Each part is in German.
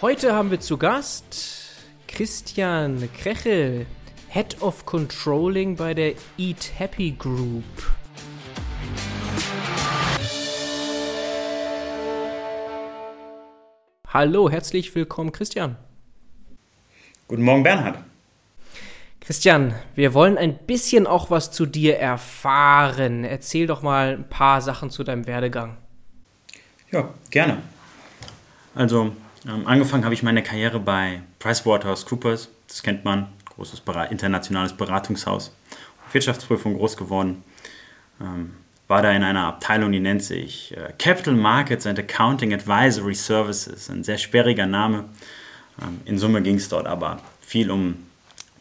Heute haben wir zu Gast Christian Krechel, Head of Controlling bei der Eat Happy Group. Hallo, herzlich willkommen, Christian. Guten Morgen, Bernhard. Christian, wir wollen ein bisschen auch was zu dir erfahren. Erzähl doch mal ein paar Sachen zu deinem Werdegang. Ja, gerne. Also, ähm, angefangen habe ich meine Karriere bei PricewaterhouseCoopers. Das kennt man, großes internationales Beratungshaus. Wirtschaftsprüfung groß geworden. Ähm, war da in einer Abteilung, die nennt sich äh, Capital Markets and Accounting Advisory Services. Ein sehr sperriger Name. Ähm, in Summe ging es dort aber viel um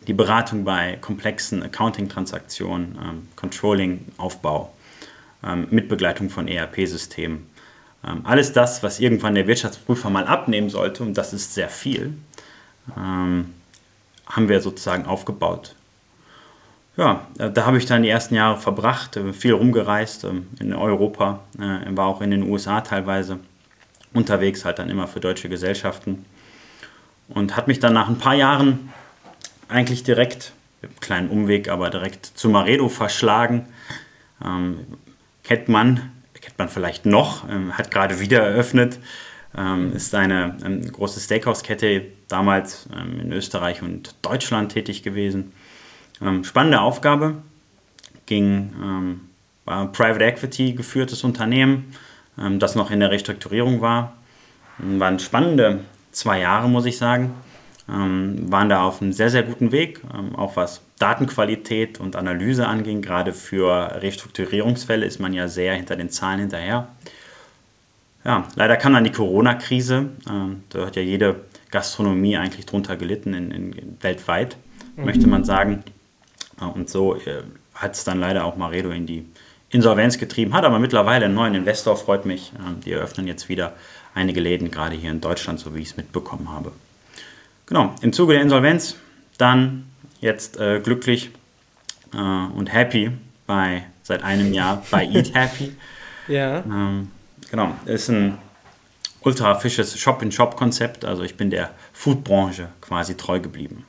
die Beratung bei komplexen Accounting-Transaktionen, ähm, Controlling, Aufbau, ähm, Mitbegleitung von ERP-Systemen. Ähm, alles das, was irgendwann der Wirtschaftsprüfer mal abnehmen sollte, und das ist sehr viel, ähm, haben wir sozusagen aufgebaut. Ja, äh, da habe ich dann die ersten Jahre verbracht, äh, viel rumgereist äh, in Europa, war auch in den USA teilweise unterwegs, halt dann immer für deutsche Gesellschaften und hat mich dann nach ein paar Jahren eigentlich direkt, kleinen Umweg, aber direkt zu Maredo verschlagen. Ähm, kennt man, kennt man vielleicht noch, ähm, hat gerade wieder eröffnet. Ähm, ist eine, eine große Steakhouse-Kette, damals ähm, in Österreich und Deutschland tätig gewesen. Ähm, spannende Aufgabe, ging, ähm, war ein Private Equity geführtes Unternehmen, das noch in der Restrukturierung war. Waren spannende zwei Jahre, muss ich sagen ähm, waren da auf einem sehr, sehr guten Weg, ähm, auch was Datenqualität und Analyse anging. Gerade für Restrukturierungsfälle ist man ja sehr hinter den Zahlen hinterher. Ja, leider kam dann die Corona-Krise. Ähm, da hat ja jede Gastronomie eigentlich drunter gelitten, in, in, weltweit, mhm. möchte man sagen. Und so äh, hat es dann leider auch Maredo in die Insolvenz getrieben, hat aber mittlerweile einen neuen Investor, freut mich. Ähm, die eröffnen jetzt wieder einige Läden, gerade hier in Deutschland, so wie ich es mitbekommen habe. Genau, im Zuge der Insolvenz dann jetzt äh, glücklich äh, und happy bei seit einem Jahr bei Eat Happy. ja. Ähm, genau, ist ein ultra fisches Shop-in-Shop-Konzept. Also ich bin der Foodbranche quasi treu geblieben.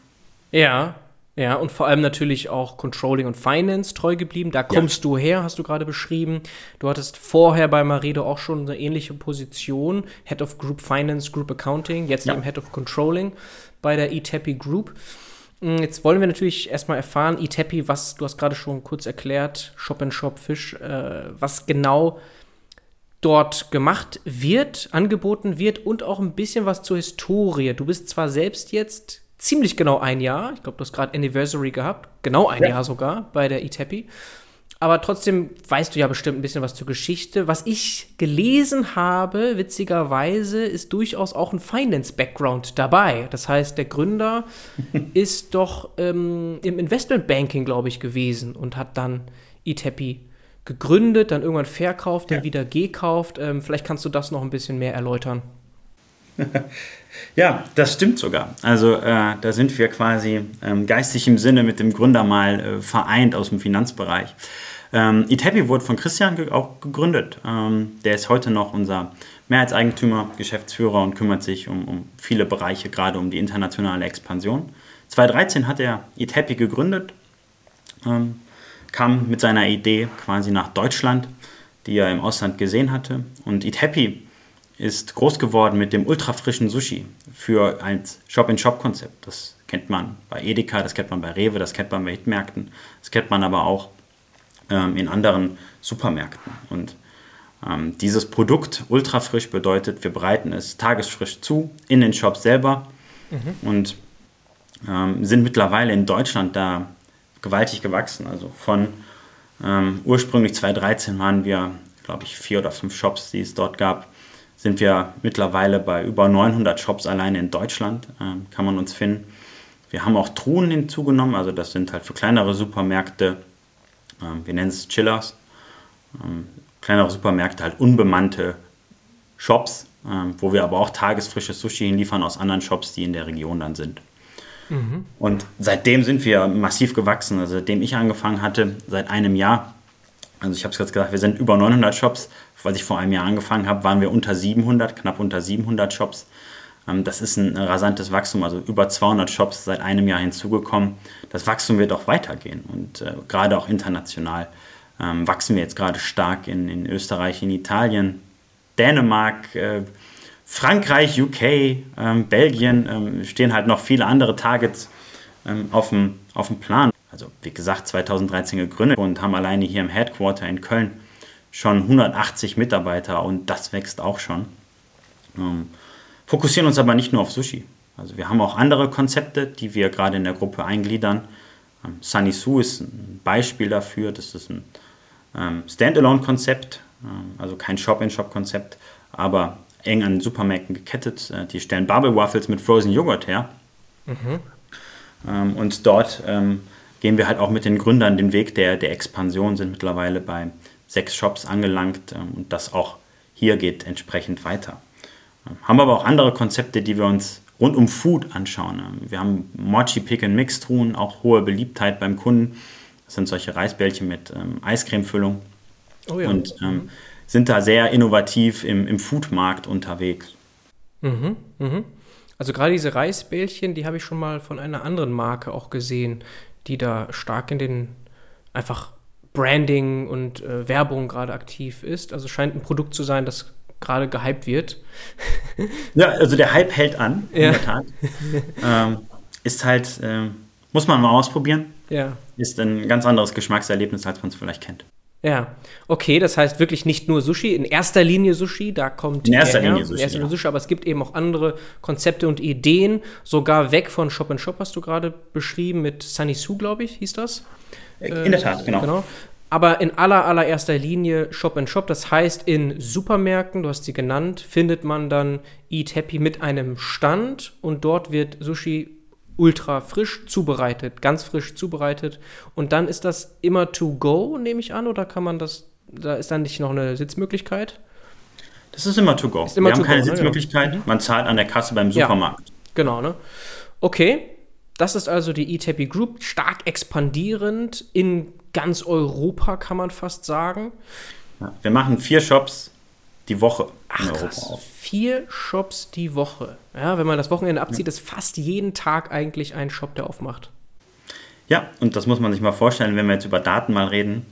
Ja, ja, und vor allem natürlich auch Controlling und Finance treu geblieben. Da kommst ja. du her, hast du gerade beschrieben. Du hattest vorher bei Maredo auch schon eine ähnliche Position. Head of Group Finance, Group Accounting, jetzt ja. eben Head of Controlling bei der eTappy Group. Mm, jetzt wollen wir natürlich erstmal erfahren, eTappy, was, du hast gerade schon kurz erklärt, Shop and Shop Fisch, äh, was genau dort gemacht wird, angeboten wird und auch ein bisschen was zur Historie. Du bist zwar selbst jetzt ziemlich genau ein Jahr. Ich glaube, du hast gerade Anniversary gehabt. Genau ein ja. Jahr sogar bei der Itepi. Aber trotzdem weißt du ja bestimmt ein bisschen was zur Geschichte. Was ich gelesen habe, witzigerweise, ist durchaus auch ein Finance-Background dabei. Das heißt, der Gründer ist doch ähm, im Investmentbanking, glaube ich, gewesen und hat dann Itepi gegründet, dann irgendwann verkauft, dann ja. wieder gekauft. Ähm, vielleicht kannst du das noch ein bisschen mehr erläutern. Ja, das stimmt sogar. Also äh, da sind wir quasi ähm, geistig im Sinne mit dem Gründer mal äh, vereint aus dem Finanzbereich. Ähm, Itepi wurde von Christian ge auch gegründet. Ähm, der ist heute noch unser Mehrheitseigentümer, Geschäftsführer und kümmert sich um, um viele Bereiche, gerade um die internationale Expansion. 2013 hat er Itepi gegründet, ähm, kam mit seiner Idee quasi nach Deutschland, die er im Ausland gesehen hatte. Und Itepi ist groß geworden mit dem ultrafrischen Sushi für ein Shop-in-Shop-Konzept. Das kennt man bei Edeka, das kennt man bei Rewe, das kennt man bei Hitmärkten, das kennt man aber auch ähm, in anderen Supermärkten. Und ähm, dieses Produkt ultrafrisch bedeutet, wir bereiten es tagesfrisch zu in den Shops selber mhm. und ähm, sind mittlerweile in Deutschland da gewaltig gewachsen. Also von ähm, ursprünglich 2013 waren wir, glaube ich, vier oder fünf Shops, die es dort gab sind wir mittlerweile bei über 900 Shops alleine in Deutschland, äh, kann man uns finden. Wir haben auch Truhen hinzugenommen, also das sind halt für kleinere Supermärkte, äh, wir nennen es Chillers, äh, kleinere Supermärkte, halt unbemannte Shops, ähm, wo wir aber auch tagesfrisches Sushi hinliefern aus anderen Shops, die in der Region dann sind. Mhm. Und seitdem sind wir massiv gewachsen. Also seitdem ich angefangen hatte, seit einem Jahr, also ich habe es gerade gesagt, wir sind über 900 Shops. Als ich vor einem Jahr angefangen habe, waren wir unter 700, knapp unter 700 Shops. Ähm, das ist ein rasantes Wachstum, also über 200 Shops seit einem Jahr hinzugekommen. Das Wachstum wird auch weitergehen und äh, gerade auch international ähm, wachsen wir jetzt gerade stark in, in Österreich, in Italien, Dänemark, äh, Frankreich, UK, ähm, Belgien stehen halt noch viele andere Targets auf, auf dem Plan. Also wie gesagt, 2013 gegründet und haben alleine hier im Headquarter in Köln schon 180 Mitarbeiter und das wächst auch schon. Ähm, fokussieren uns aber nicht nur auf Sushi. Also wir haben auch andere Konzepte, die wir gerade in der Gruppe eingliedern. Ähm, Sunny Su ist ein Beispiel dafür. Das ist ein ähm, Standalone-Konzept, ähm, also kein Shop-in-Shop-Konzept, aber eng an Supermärkten gekettet. Äh, die stellen Bubble Waffles mit Frozen Joghurt her. Mhm. Ähm, und dort ähm, gehen wir halt auch mit den Gründern den Weg der, der Expansion, sind mittlerweile bei sechs Shops angelangt ähm, und das auch hier geht entsprechend weiter. Haben aber auch andere Konzepte, die wir uns rund um Food anschauen. Wir haben Mochi Pick and Mix Truhen, auch hohe Beliebtheit beim Kunden. Das sind solche Reisbällchen mit ähm, Eiscremefüllung. Oh ja. Und ähm, sind da sehr innovativ im, im Foodmarkt unterwegs. Mhm, mhm. Also gerade diese Reisbällchen, die habe ich schon mal von einer anderen Marke auch gesehen, die da stark in den einfach Branding und äh, Werbung gerade aktiv ist. Also scheint ein Produkt zu sein, das gerade gehypt wird. ja, also der Hype hält an, in ja. der Tat. ähm, ist halt, äh, muss man mal ausprobieren. Ja. Ist ein ganz anderes Geschmackserlebnis, als man es vielleicht kennt. Ja, okay, das heißt wirklich nicht nur Sushi, in erster Linie Sushi, da kommt in erster Linie Sushi, in erster Linie Sushi, aber es gibt eben auch andere Konzepte und Ideen, sogar weg von Shop and Shop hast du gerade beschrieben mit Sunny Sue, glaube ich, hieß das. In der Tat, genau. genau aber in aller allererster Linie Shop and Shop. Das heißt, in Supermärkten, du hast sie genannt, findet man dann Eat Happy mit einem Stand und dort wird Sushi ultra frisch zubereitet, ganz frisch zubereitet. Und dann ist das immer to go, nehme ich an, oder kann man das, da ist dann nicht noch eine Sitzmöglichkeit? Das ist immer to go. Immer Wir haben keine go, ne? Sitzmöglichkeit, ne? man zahlt an der Kasse beim Supermarkt. Ja, genau, ne? Okay, das ist also die Eat Happy Group, stark expandierend in ganz Europa, kann man fast sagen. Ja, wir machen vier Shops die Woche. Ach krass, vier Shops die Woche. Ja, wenn man das Wochenende abzieht, ja. ist fast jeden Tag eigentlich ein Shop, der aufmacht. Ja, und das muss man sich mal vorstellen, wenn wir jetzt über Daten mal reden,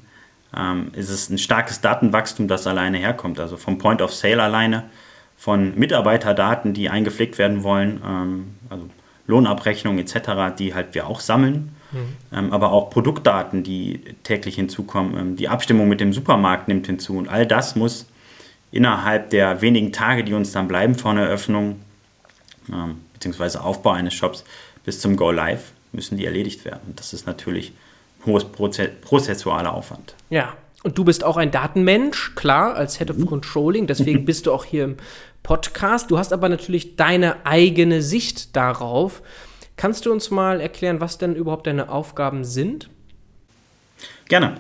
ähm, ist es ein starkes Datenwachstum, das alleine herkommt. Also vom Point of Sale alleine, von Mitarbeiterdaten, die eingepflegt werden wollen, ähm, also Lohnabrechnungen etc., die halt wir auch sammeln Mhm. Ähm, aber auch Produktdaten, die täglich hinzukommen. Ähm, die Abstimmung mit dem Supermarkt nimmt hinzu. Und all das muss innerhalb der wenigen Tage, die uns dann bleiben vor einer Eröffnung ähm, bzw. Aufbau eines Shops bis zum Go Live, müssen die erledigt werden. Und das ist natürlich ein hohes prozessualer Aufwand. Ja, und du bist auch ein Datenmensch, klar, als Head of mhm. Controlling. Deswegen bist du auch hier im Podcast. Du hast aber natürlich deine eigene Sicht darauf. Kannst du uns mal erklären, was denn überhaupt deine Aufgaben sind? Gerne.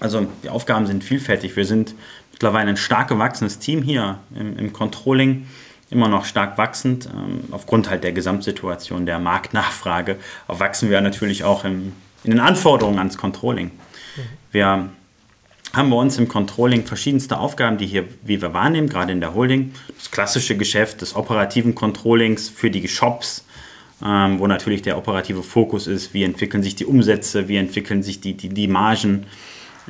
Also die Aufgaben sind vielfältig. Wir sind mittlerweile ein stark gewachsenes Team hier im, im Controlling, immer noch stark wachsend. Ähm, aufgrund halt der Gesamtsituation der Marktnachfrage wachsen wir natürlich auch im, in den Anforderungen ans Controlling. Mhm. Wir haben bei uns im Controlling verschiedenste Aufgaben, die hier, wie wir wahrnehmen, gerade in der Holding. Das klassische Geschäft des operativen Controllings für die Shops, ähm, wo natürlich der operative Fokus ist, wie entwickeln sich die Umsätze, wie entwickeln sich die, die, die Margen,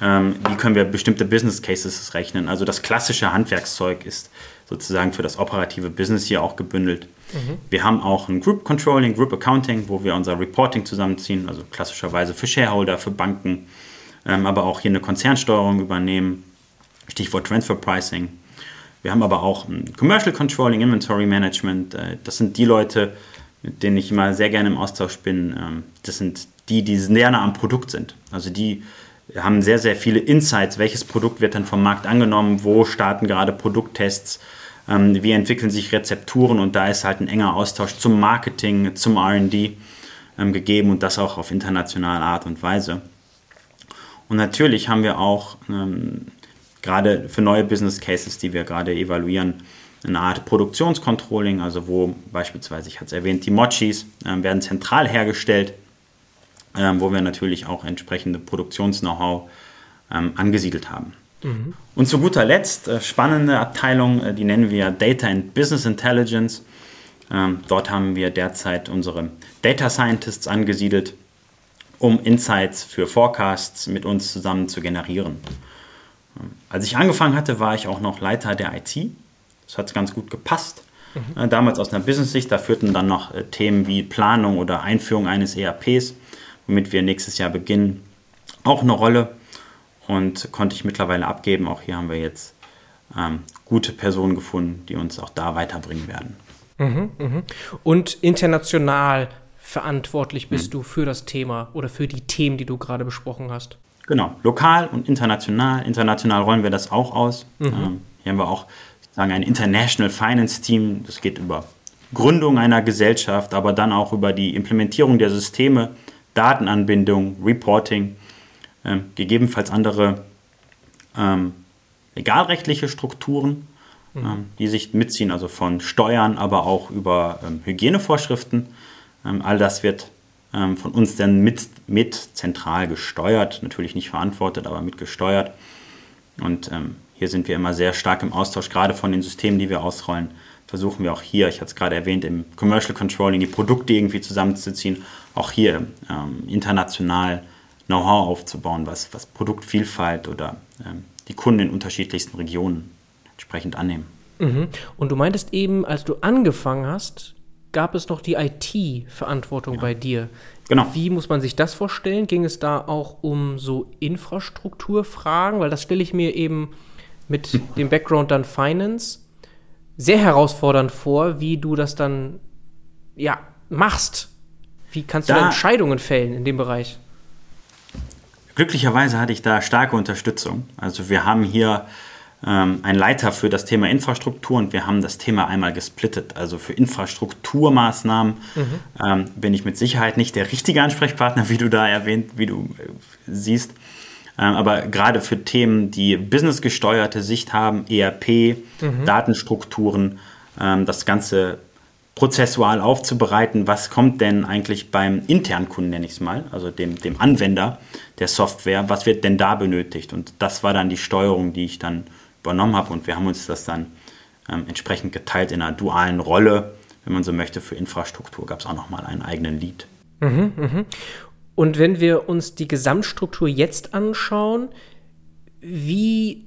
ähm, wie können wir bestimmte Business Cases rechnen. Also das klassische Handwerkszeug ist sozusagen für das operative Business hier auch gebündelt. Mhm. Wir haben auch ein Group Controlling, Group Accounting, wo wir unser Reporting zusammenziehen, also klassischerweise für Shareholder, für Banken, ähm, aber auch hier eine Konzernsteuerung übernehmen, Stichwort Transfer Pricing. Wir haben aber auch ein Commercial Controlling, Inventory Management. Äh, das sind die Leute, mit denen ich immer sehr gerne im Austausch bin, ähm, das sind die, die sehr nah am Produkt sind. Also die haben sehr, sehr viele Insights, welches Produkt wird dann vom Markt angenommen, wo starten gerade Produkttests, ähm, wie entwickeln sich Rezepturen? Und da ist halt ein enger Austausch zum Marketing, zum RD ähm, gegeben und das auch auf internationale Art und Weise. Und natürlich haben wir auch gerade für neue Business Cases, die wir gerade evaluieren, eine Art Produktionscontrolling, also wo beispielsweise, ich hatte es erwähnt, die Mochis äh, werden zentral hergestellt, äh, wo wir natürlich auch entsprechende Produktions-Know-how ähm, angesiedelt haben. Mhm. Und zu guter Letzt, äh, spannende Abteilung, äh, die nennen wir Data and Business Intelligence. Ähm, dort haben wir derzeit unsere Data Scientists angesiedelt, um Insights für Forecasts mit uns zusammen zu generieren. Ähm, als ich angefangen hatte, war ich auch noch Leiter der IT. Das hat ganz gut gepasst. Mhm. Äh, damals aus einer Business-Sicht, da führten dann noch äh, Themen wie Planung oder Einführung eines ERPs, womit wir nächstes Jahr beginnen, auch eine Rolle und konnte ich mittlerweile abgeben. Auch hier haben wir jetzt ähm, gute Personen gefunden, die uns auch da weiterbringen werden. Mhm, mh. Und international verantwortlich bist mhm. du für das Thema oder für die Themen, die du gerade besprochen hast. Genau, lokal und international. International rollen wir das auch aus. Mhm. Ähm, hier haben wir auch sagen, ein International Finance Team. Das geht über Gründung einer Gesellschaft, aber dann auch über die Implementierung der Systeme, Datenanbindung, Reporting, äh, gegebenenfalls andere ähm, legalrechtliche Strukturen, mhm. ähm, die sich mitziehen, also von Steuern, aber auch über ähm, Hygienevorschriften. Ähm, all das wird ähm, von uns dann mit, mit zentral gesteuert, natürlich nicht verantwortet, aber mitgesteuert. Und ähm, hier sind wir immer sehr stark im Austausch, gerade von den Systemen, die wir ausrollen. Versuchen wir auch hier, ich hatte es gerade erwähnt, im Commercial Controlling die Produkte irgendwie zusammenzuziehen, auch hier ähm, international Know-how aufzubauen, was, was Produktvielfalt oder ähm, die Kunden in unterschiedlichsten Regionen entsprechend annehmen. Mhm. Und du meintest eben, als du angefangen hast, gab es noch die IT-Verantwortung ja. bei dir. Genau. Wie muss man sich das vorstellen? Ging es da auch um so Infrastrukturfragen? Weil das stelle ich mir eben mit dem Background dann Finance sehr herausfordernd vor, wie du das dann ja machst. Wie kannst du da, da Entscheidungen fällen in dem Bereich? Glücklicherweise hatte ich da starke Unterstützung. Also wir haben hier ähm, einen Leiter für das Thema Infrastruktur und wir haben das Thema einmal gesplittet. Also für Infrastrukturmaßnahmen mhm. ähm, bin ich mit Sicherheit nicht der richtige Ansprechpartner, wie du da erwähnt, wie du äh, siehst. Ähm, aber gerade für Themen, die businessgesteuerte Sicht haben, ERP, mhm. Datenstrukturen, ähm, das Ganze prozessual aufzubereiten, was kommt denn eigentlich beim internen Kunden, nenne ich es mal, also dem, dem Anwender der Software, was wird denn da benötigt? Und das war dann die Steuerung, die ich dann übernommen habe und wir haben uns das dann ähm, entsprechend geteilt in einer dualen Rolle, wenn man so möchte, für Infrastruktur gab es auch nochmal einen eigenen Lead. Mhm, mh. Und wenn wir uns die Gesamtstruktur jetzt anschauen, wie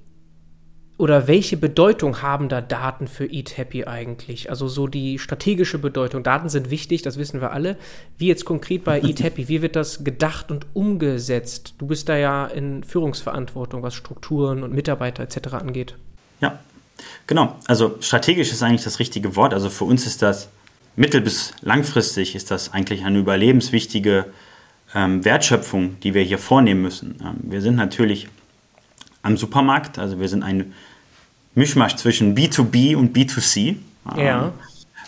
oder welche Bedeutung haben da Daten für Eat Happy eigentlich? Also so die strategische Bedeutung. Daten sind wichtig, das wissen wir alle. Wie jetzt konkret bei Eat Happy, wie wird das gedacht und umgesetzt? Du bist da ja in Führungsverantwortung, was Strukturen und Mitarbeiter etc. angeht. Ja, genau. Also strategisch ist eigentlich das richtige Wort. Also für uns ist das mittel- bis langfristig ist das eigentlich eine überlebenswichtige ähm, Wertschöpfung, die wir hier vornehmen müssen. Ähm, wir sind natürlich am Supermarkt, also wir sind ein Mischmasch zwischen B2B und B2C. Ja.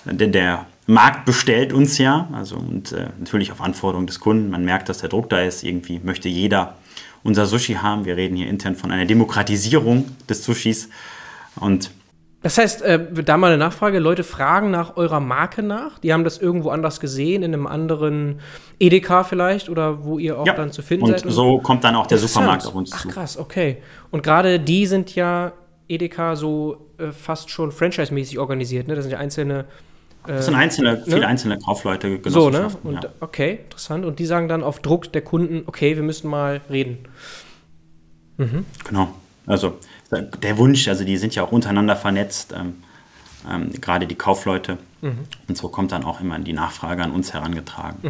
Ähm, denn der Markt bestellt uns ja, also und äh, natürlich auf Anforderung des Kunden. Man merkt, dass der Druck da ist. Irgendwie möchte jeder unser Sushi haben. Wir reden hier intern von einer Demokratisierung des Sushis. Und das heißt, äh, da mal eine Nachfrage, Leute fragen nach eurer Marke nach. Die haben das irgendwo anders gesehen, in einem anderen Edeka vielleicht oder wo ihr auch ja. dann zu finden und seid. Und so kommt dann auch der Supermarkt auf uns Ach, zu. Ach krass, okay. Und gerade die sind ja Edeka so äh, fast schon franchise-mäßig organisiert, ne? Das sind ja einzelne äh, das sind einzelne, viele ne? einzelne Kaufleute, So, ne? Und, ja. Okay, interessant. Und die sagen dann auf Druck der Kunden, okay, wir müssen mal reden. Mhm. Genau. Also der Wunsch, also die sind ja auch untereinander vernetzt, ähm, ähm, gerade die Kaufleute. Mhm. Und so kommt dann auch immer die Nachfrage an uns herangetragen. Mhm.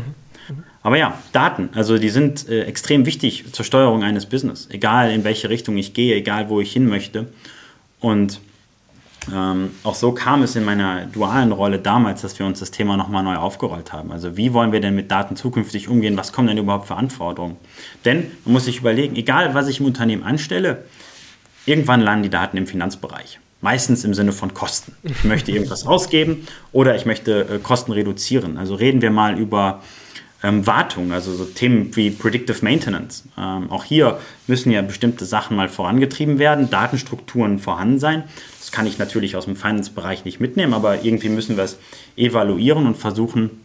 Mhm. Aber ja, Daten, also die sind äh, extrem wichtig zur Steuerung eines Business, egal in welche Richtung ich gehe, egal wo ich hin möchte. Und ähm, auch so kam es in meiner dualen Rolle damals, dass wir uns das Thema nochmal neu aufgerollt haben. Also wie wollen wir denn mit Daten zukünftig umgehen? Was kommen denn überhaupt für Anforderungen? Denn man muss sich überlegen, egal was ich im Unternehmen anstelle, Irgendwann landen die Daten im Finanzbereich. Meistens im Sinne von Kosten. Ich möchte irgendwas ausgeben oder ich möchte äh, Kosten reduzieren. Also reden wir mal über ähm, Wartung, also so Themen wie Predictive Maintenance. Ähm, auch hier müssen ja bestimmte Sachen mal vorangetrieben werden, Datenstrukturen vorhanden sein. Das kann ich natürlich aus dem Finance-Bereich nicht mitnehmen, aber irgendwie müssen wir es evaluieren und versuchen,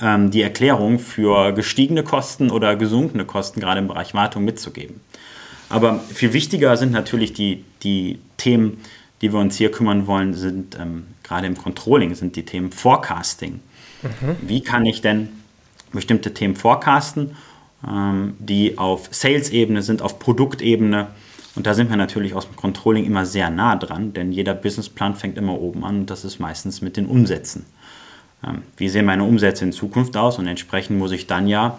ähm, die Erklärung für gestiegene Kosten oder gesunkene Kosten gerade im Bereich Wartung mitzugeben. Aber viel wichtiger sind natürlich die, die Themen, die wir uns hier kümmern wollen, sind ähm, gerade im Controlling, sind die Themen Forecasting. Mhm. Wie kann ich denn bestimmte Themen forecasten, ähm, die auf Sales-Ebene sind, auf Produktebene. Und da sind wir natürlich aus dem Controlling immer sehr nah dran, denn jeder Businessplan fängt immer oben an und das ist meistens mit den Umsätzen. Ähm, wie sehen meine Umsätze in Zukunft aus? Und entsprechend muss ich dann ja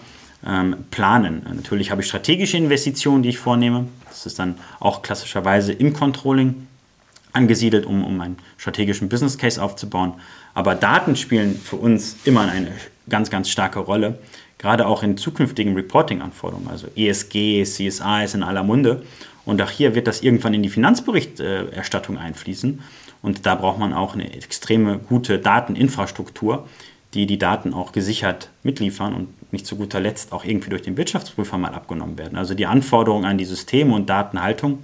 planen. Natürlich habe ich strategische Investitionen, die ich vornehme. Das ist dann auch klassischerweise im Controlling angesiedelt, um, um einen strategischen Business Case aufzubauen. Aber Daten spielen für uns immer eine ganz, ganz starke Rolle, gerade auch in zukünftigen Reporting-Anforderungen. Also ESG, CSA ist in aller Munde. Und auch hier wird das irgendwann in die Finanzberichterstattung einfließen. Und da braucht man auch eine extreme gute Dateninfrastruktur, die die Daten auch gesichert mitliefern und nicht zu guter Letzt auch irgendwie durch den Wirtschaftsprüfer mal abgenommen werden. Also die Anforderungen an die Systeme und Datenhaltung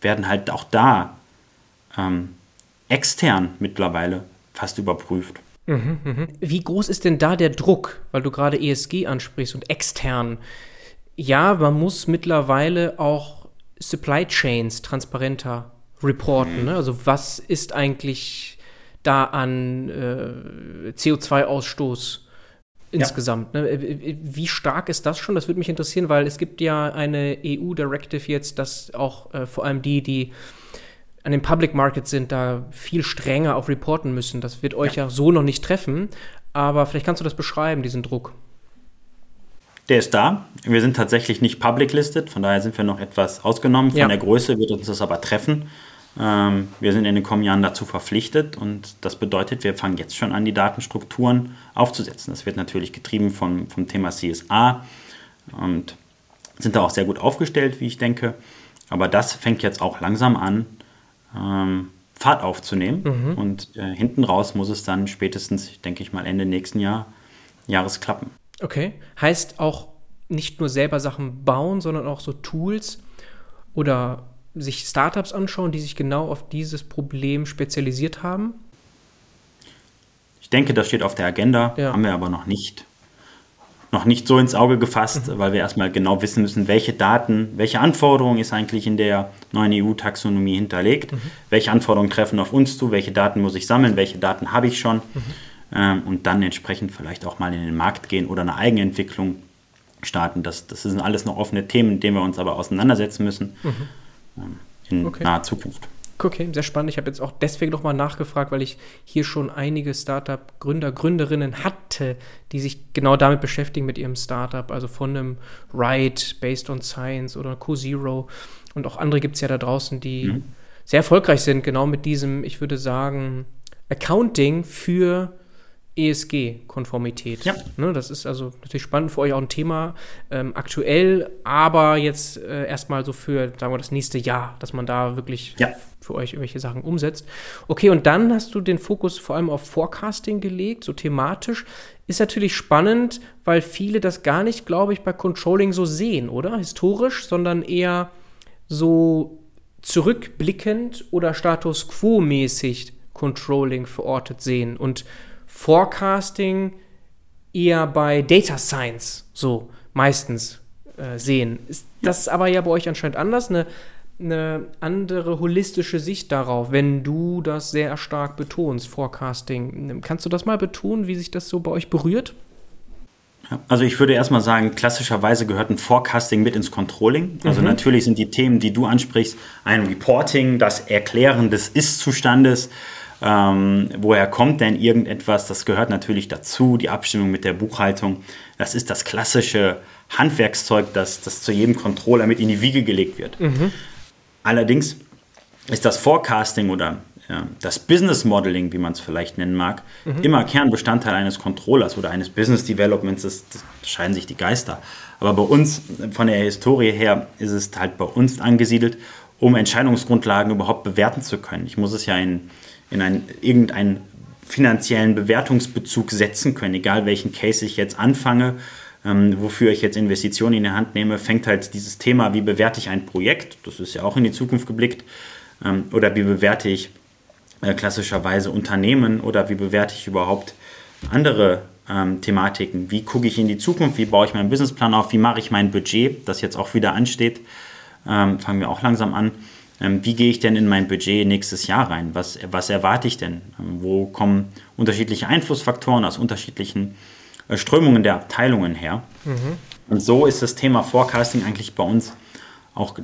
werden halt auch da ähm, extern mittlerweile fast überprüft. Mhm, mhm. Wie groß ist denn da der Druck, weil du gerade ESG ansprichst und extern? Ja, man muss mittlerweile auch Supply Chains transparenter reporten. Mhm. Ne? Also was ist eigentlich da an äh, CO2-Ausstoß insgesamt? Ja. Ne? Wie stark ist das schon? Das würde mich interessieren, weil es gibt ja eine EU-Directive jetzt, dass auch äh, vor allem die, die an den Public Markets sind, da viel strenger auf reporten müssen. Das wird euch ja. ja so noch nicht treffen, aber vielleicht kannst du das beschreiben, diesen Druck. Der ist da. Wir sind tatsächlich nicht public listed, von daher sind wir noch etwas ausgenommen. Von ja. der Größe wird uns das aber treffen. Ähm, wir sind in den kommenden Jahren dazu verpflichtet und das bedeutet, wir fangen jetzt schon an, die Datenstrukturen aufzusetzen. Das wird natürlich getrieben vom, vom Thema CSA und sind da auch sehr gut aufgestellt, wie ich denke. Aber das fängt jetzt auch langsam an, ähm, Fahrt aufzunehmen. Mhm. Und äh, hinten raus muss es dann spätestens, denke ich mal, Ende nächsten Jahr, Jahres klappen. Okay. Heißt auch nicht nur selber Sachen bauen, sondern auch so Tools oder sich Startups anschauen, die sich genau auf dieses Problem spezialisiert haben? Ich denke, das steht auf der Agenda, ja. haben wir aber noch nicht noch nicht so ins Auge gefasst, mhm. weil wir erstmal genau wissen müssen, welche Daten, welche Anforderungen ist eigentlich in der neuen EU-Taxonomie hinterlegt, mhm. welche Anforderungen treffen auf uns zu, welche Daten muss ich sammeln, welche Daten habe ich schon mhm. ähm, und dann entsprechend vielleicht auch mal in den Markt gehen oder eine Eigenentwicklung starten. Das, das sind alles noch offene Themen, mit denen wir uns aber auseinandersetzen müssen mhm. In okay. naher Zukunft. Okay, sehr spannend. Ich habe jetzt auch deswegen nochmal nachgefragt, weil ich hier schon einige Startup-Gründer, Gründerinnen hatte, die sich genau damit beschäftigen mit ihrem Startup. Also von einem Ride, Based on Science oder Co-Zero. Und auch andere gibt es ja da draußen, die mhm. sehr erfolgreich sind, genau mit diesem, ich würde sagen, Accounting für ESG-Konformität. Ja. Ne, das ist also natürlich spannend für euch auch ein Thema ähm, aktuell, aber jetzt äh, erstmal so für, sagen wir, das nächste Jahr, dass man da wirklich ja. für euch irgendwelche Sachen umsetzt. Okay, und dann hast du den Fokus vor allem auf Forecasting gelegt, so thematisch. Ist natürlich spannend, weil viele das gar nicht, glaube ich, bei Controlling so sehen, oder? Historisch, sondern eher so zurückblickend oder Status quo-mäßig Controlling verortet sehen. Und Forecasting eher bei Data Science so meistens äh, sehen. Ist das aber ja bei euch anscheinend anders, eine, eine andere holistische Sicht darauf, wenn du das sehr stark betonst, Forecasting. Kannst du das mal betonen, wie sich das so bei euch berührt? Also ich würde erstmal sagen, klassischerweise gehört ein Forecasting mit ins Controlling. Also mhm. natürlich sind die Themen, die du ansprichst, ein Reporting, das Erklären des Ist-Zustandes, ähm, woher kommt denn irgendetwas? Das gehört natürlich dazu, die Abstimmung mit der Buchhaltung. Das ist das klassische Handwerkszeug, das, das zu jedem Controller mit in die Wiege gelegt wird. Mhm. Allerdings ist das Forecasting oder ja, das Business Modeling, wie man es vielleicht nennen mag, mhm. immer Kernbestandteil eines Controllers oder eines Business Developments. Das, das scheiden sich die Geister. Aber bei uns, von der Historie her, ist es halt bei uns angesiedelt, um Entscheidungsgrundlagen überhaupt bewerten zu können. Ich muss es ja in in ein, irgendeinen finanziellen Bewertungsbezug setzen können, egal welchen Case ich jetzt anfange, ähm, wofür ich jetzt Investitionen in die Hand nehme, fängt halt dieses Thema, wie bewerte ich ein Projekt, das ist ja auch in die Zukunft geblickt, ähm, oder wie bewerte ich äh, klassischerweise Unternehmen oder wie bewerte ich überhaupt andere ähm, Thematiken, wie gucke ich in die Zukunft, wie baue ich meinen Businessplan auf, wie mache ich mein Budget, das jetzt auch wieder ansteht, ähm, fangen wir auch langsam an wie gehe ich denn in mein Budget nächstes Jahr rein? Was, was erwarte ich denn? Ähm, wo kommen unterschiedliche Einflussfaktoren aus unterschiedlichen äh, Strömungen der Abteilungen her? Mhm. Und so ist das Thema Forecasting eigentlich bei uns auch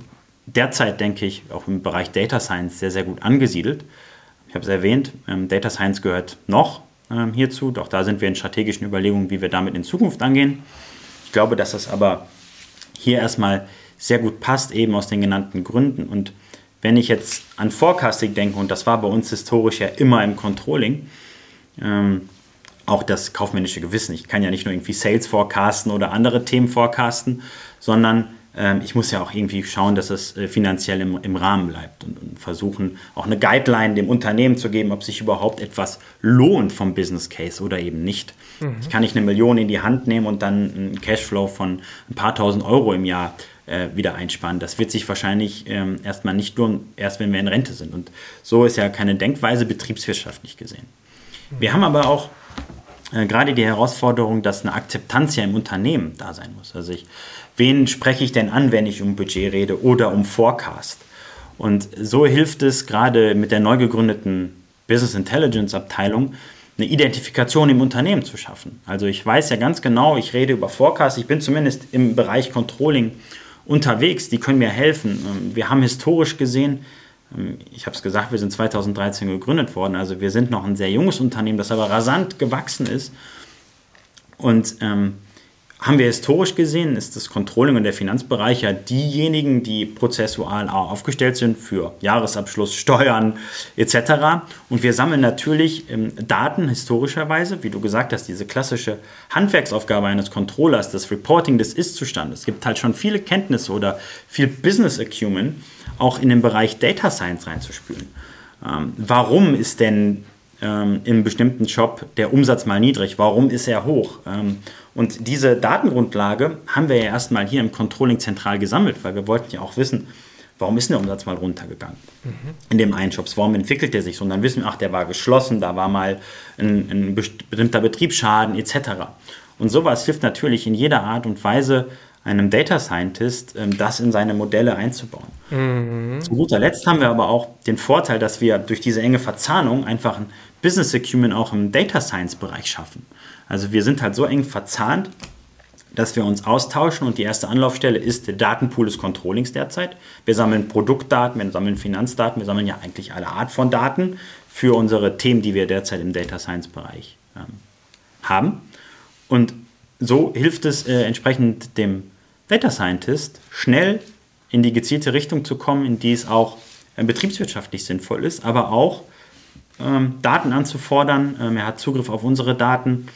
derzeit, denke ich, auch im Bereich Data Science sehr, sehr gut angesiedelt. Ich habe es erwähnt, ähm, Data Science gehört noch ähm, hierzu, doch da sind wir in strategischen Überlegungen, wie wir damit in Zukunft angehen. Ich glaube, dass das aber hier erstmal sehr gut passt, eben aus den genannten Gründen. Und wenn ich jetzt an Forecasting denke, und das war bei uns historisch ja immer im Controlling, ähm, auch das kaufmännische Gewissen. Ich kann ja nicht nur irgendwie Sales forecasten oder andere Themen forecasten, sondern ähm, ich muss ja auch irgendwie schauen, dass es äh, finanziell im, im Rahmen bleibt und, und, versuchen, auch eine Guideline dem Unternehmen zu geben, ob sich überhaupt etwas lohnt vom Business Case oder eben nicht. Mhm. Ich kann nicht eine Million in die Hand nehmen und dann einen Cashflow von ein paar tausend Euro im Jahr äh, wieder einsparen. Das wird sich wahrscheinlich ähm, erstmal nicht lohnen, erst wenn wir in Rente sind. Und so ist ja keine Denkweise betriebswirtschaftlich gesehen. Wir haben aber auch äh, gerade die Herausforderung, dass eine Akzeptanz ja im Unternehmen da sein muss. Also ich wen spreche ich denn an, wenn ich um Budget rede oder um Forecast? Und so hilft es gerade mit der neu gegründeten Business Intelligence Abteilung, eine Identifikation im Unternehmen zu schaffen. Also ich weiß ja ganz genau, ich rede über Forecast, ich bin zumindest im Bereich Controlling unterwegs, die können mir helfen. Ähm, wir haben historisch gesehen, ähm, ich habe es gesagt, wir sind 2013 gegründet worden, also wir sind noch ein sehr junges Unternehmen, das aber rasant gewachsen ist. Und ähm, haben wir historisch gesehen, ist das Controlling und der Finanzbereich ja diejenigen, die prozessual aufgestellt sind für Jahresabschluss, Steuern etc. Und wir sammeln natürlich ähm, Daten historischerweise, wie du gesagt hast, diese klassische Handwerksaufgabe eines Controllers, das Reporting des Ist-Zustandes. Es gibt halt schon viele Kenntnisse oder viel Business Acumen auch in den Bereich Data Science reinzuspülen. Ähm, warum ist denn ähm, im bestimmten Job der Umsatz mal niedrig? Warum ist er hoch? Und diese Datengrundlage haben wir ja erstmal hier im Controlling zentral gesammelt, weil wir wollten ja auch wissen, warum ist der Umsatz mal runtergegangen mhm. in dem einen? Warum entwickelt der sich so? Und dann wissen wir, ach, der war geschlossen, da war mal ein, ein bestimmter Betriebsschaden etc. Und sowas hilft natürlich in jeder Art und Weise einem Data Scientist, ähm, das in seine Modelle einzubauen. Mhm. Zu guter Letzt haben wir aber auch den Vorteil, dass wir durch diese enge Verzahnung einfach ein Business Acumen auch im Data Science Bereich schaffen. Also wir sind halt so eng verzahnt, dass wir uns austauschen und die erste Anlaufstelle ist der Datenpool des Controllings derzeit. Wir sammeln Produktdaten, wir sammeln Finanzdaten, wir sammeln ja eigentlich alle Art von Daten für unsere Themen, die wir derzeit im Data Science Bereich ähm, haben. Und so hilft es äh, entsprechend dem Data Scientist schnell in die gezielte Richtung zu kommen, in die es auch äh, betriebswirtschaftlich sinnvoll ist, aber auch ähm, Daten anzufordern. Ähm, er hat Zugriff auf unsere Daten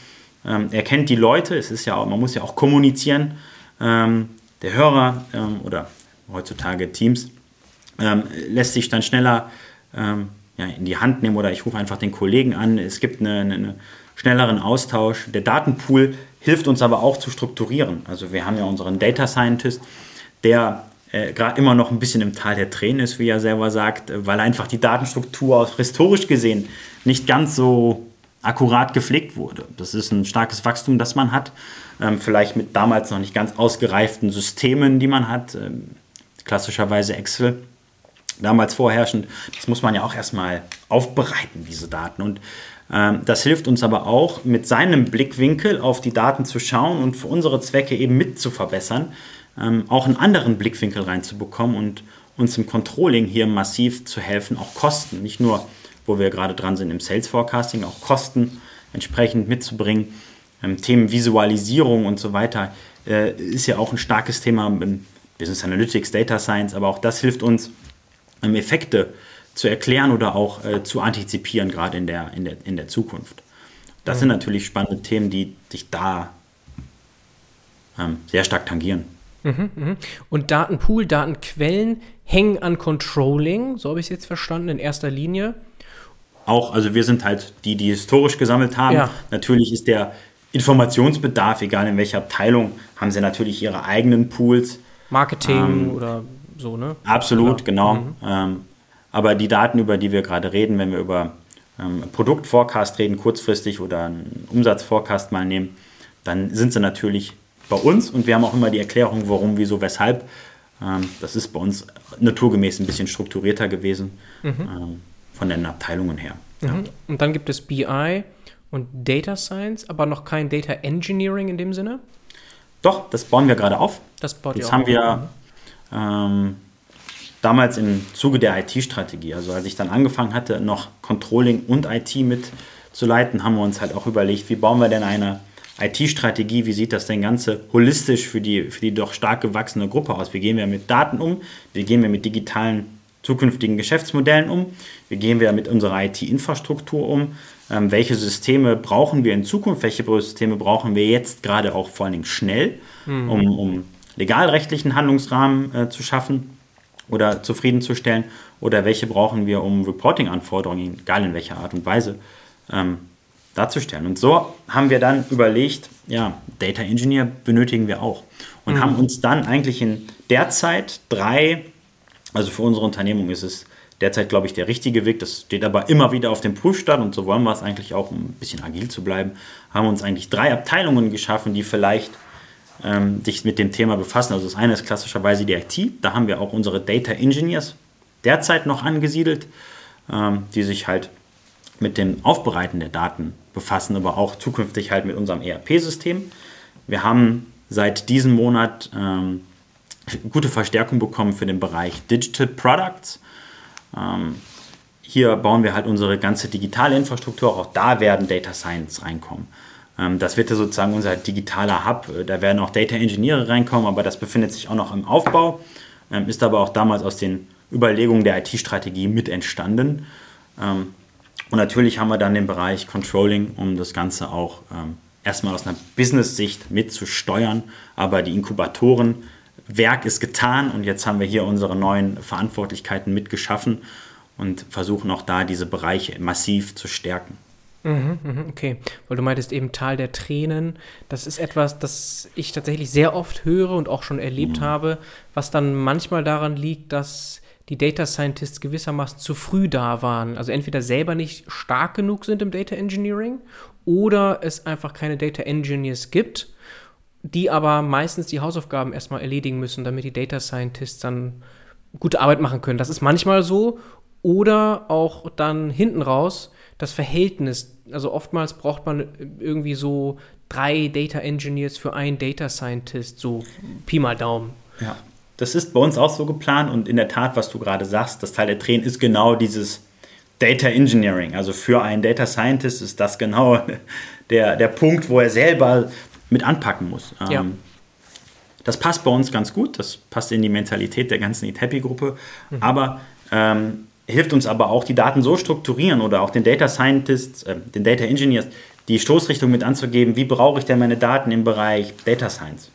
ähm, er kennt die Leute, es ist ja, man muss ja auch kommunizieren. Ähm, der Hörer ähm, oder heutzutage Teams ähm, lässt sich dann schneller ähm, ja, in die Hand nehmen oder ich rufe einfach den Kollegen an. Es gibt einen eine schnelleren Austausch. Der Datenpool hilft uns aber auch zu strukturieren. Also wir haben ja unseren Data Scientist, der äh, gerade immer noch ein bisschen im Tal der Tränen ist, wie er selber sagt, weil einfach die Datenstruktur auch historisch gesehen nicht ganz so akkurat gepflegt wurde. Das ist ein starkes Wachstum, das man hat. Ähm, vielleicht mit damals noch nicht ganz ausgereiften Systemen, die man hat. Ähm, klassischerweise Excel. Damals vorherrschend. Das muss man ja auch erstmal aufbereiten, diese Daten. Und ähm, das hilft uns aber auch, mit seinem Blickwinkel auf die Daten zu schauen und für unsere Zwecke eben mit zu verbessern, ähm, auch einen anderen Blickwinkel reinzubekommen und uns im Controlling hier massiv zu helfen, auch Kosten, nicht nur wo wir gerade dran sind im Sales Forecasting, auch Kosten entsprechend mitzubringen. Ähm, Themen Visualisierung und so weiter äh, ist ja auch ein starkes Thema im Business Analytics, Data Science, aber auch das hilft uns, ähm, Effekte zu erklären oder auch äh, zu antizipieren, gerade in der, in, der, in der Zukunft. Das mhm. sind natürlich spannende Themen, die dich da ähm, sehr stark tangieren. Mhm, mh. Und Datenpool, Datenquellen hängen an Controlling, so habe ich es jetzt verstanden, in erster Linie auch, also wir sind halt die, die historisch gesammelt haben. Ja. Natürlich ist der Informationsbedarf, egal in welcher Abteilung, haben sie natürlich ihre eigenen Pools. Marketing ähm, oder so, ne? Absolut, oder? genau. Mhm. Ähm, aber die Daten, über die wir gerade reden, wenn wir über ähm, Produktforecast reden, kurzfristig oder einen Umsatzforecast mal nehmen, dann sind sie natürlich bei uns und wir haben auch immer die Erklärung, warum, wieso, weshalb. Ähm, das ist bei uns naturgemäß ein bisschen strukturierter gewesen mhm. Von den Abteilungen her. Mhm. Ja. Und dann gibt es BI und Data Science, aber noch kein Data Engineering in dem Sinne? Doch, das bauen wir gerade auf. Das baut Jetzt haben wir ähm, damals im Zuge der IT-Strategie, also als ich dann angefangen hatte, noch Controlling und IT mitzuleiten, haben wir uns halt auch überlegt, wie bauen wir denn eine IT-Strategie, wie sieht das denn Ganze holistisch für die, für die doch stark gewachsene Gruppe aus? Wie gehen wir mit Daten um? Wie gehen wir mit digitalen zukünftigen Geschäftsmodellen um? Wie gehen wir mit unserer IT-Infrastruktur um? Ähm, welche Systeme brauchen wir in Zukunft? Welche Systeme brauchen wir jetzt gerade auch vor allen Dingen schnell, mhm. um, um legalrechtlichen Handlungsrahmen äh, zu schaffen oder zufriedenzustellen? Oder welche brauchen wir, um Reporting-Anforderungen, egal in welcher Art und Weise, ähm, darzustellen? Und so haben wir dann überlegt, ja, Data Engineer benötigen wir auch. Und mhm. haben uns dann eigentlich in der Zeit drei, also für unsere Unternehmung ist es derzeit, glaube ich, der richtige Weg. Das steht aber immer wieder auf dem Prüfstand und so wollen wir es eigentlich auch, um ein bisschen agil zu bleiben, haben uns eigentlich drei Abteilungen geschaffen, die vielleicht ähm, sich mit dem Thema befassen. Also das eine ist klassischerweise die IT. Da haben wir auch unsere Data Engineers derzeit noch angesiedelt, ähm, die sich halt mit dem Aufbereiten der Daten befassen, aber auch zukünftig halt mit unserem ERP-System. Wir haben seit diesem Monat ähm, gute Verstärkung bekommen für den Bereich Digital Products. Ähm, hier bauen wir halt unsere ganze digitale Infrastruktur. Auch da werden Data Science reinkommen. Ähm, das wird ja sozusagen unser digitaler Hub. Da werden auch Data Engineere reinkommen, aber das befindet sich auch noch im Aufbau. Ähm, ist aber auch damals aus den Überlegungen der IT-Strategie mit entstanden. Ähm, und natürlich haben wir dann den Bereich Controlling, um das Ganze auch ähm, erstmal aus einer Business-Sicht mitzusteuern. Aber die Inkubatoren, Werk ist getan und jetzt haben wir hier unsere neuen Verantwortlichkeiten mitgeschaffen und versuchen auch da diese Bereiche massiv zu stärken. Mhm, mhm, okay, weil du meintest eben Tal der Tränen. Das ist etwas, das ich tatsächlich sehr oft höre und auch schon erlebt mhm. habe, was dann manchmal daran liegt, dass die Data Scientists gewissermaßen zu früh da waren. Also entweder selber nicht stark genug sind im Data Engineering oder es einfach keine Data Engineers gibt, die aber meistens die Hausaufgaben erstmal erledigen müssen, damit die Data Scientists dann gute Arbeit machen können. Das ist manchmal so. Oder auch dann hinten raus das Verhältnis. Also oftmals braucht man irgendwie so drei Data Engineers für einen Data Scientist, so Pi mal Daumen. Ja. Das ist bei uns auch so geplant und in der Tat, was du gerade sagst, das Teil der Tränen ist genau dieses Data Engineering. Also für einen Data Scientist ist das genau der, der Punkt, wo er selber mit anpacken muss. Ja. Ähm, das passt bei uns ganz gut, das passt in die Mentalität der ganzen Eat Happy Gruppe, mhm. aber ähm, hilft uns aber auch, die Daten so strukturieren oder auch den Data Scientists, äh, den Data Engineers, die Stoßrichtung mit anzugeben, wie brauche ich denn meine Daten im Bereich Data Science.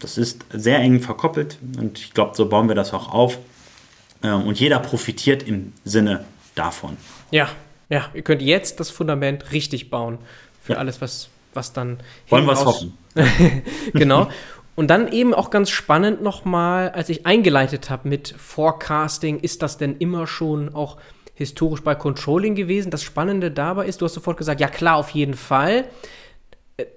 Das ist sehr eng verkoppelt und ich glaube, so bauen wir das auch auf. Ähm, und jeder profitiert im Sinne davon. Ja, ja, ihr könnt jetzt das Fundament richtig bauen für ja. alles, was, was dann. Wollen wir es hoffen. genau. Und dann eben auch ganz spannend nochmal, als ich eingeleitet habe mit Forecasting, ist das denn immer schon auch historisch bei Controlling gewesen? Das Spannende dabei ist, du hast sofort gesagt, ja klar, auf jeden Fall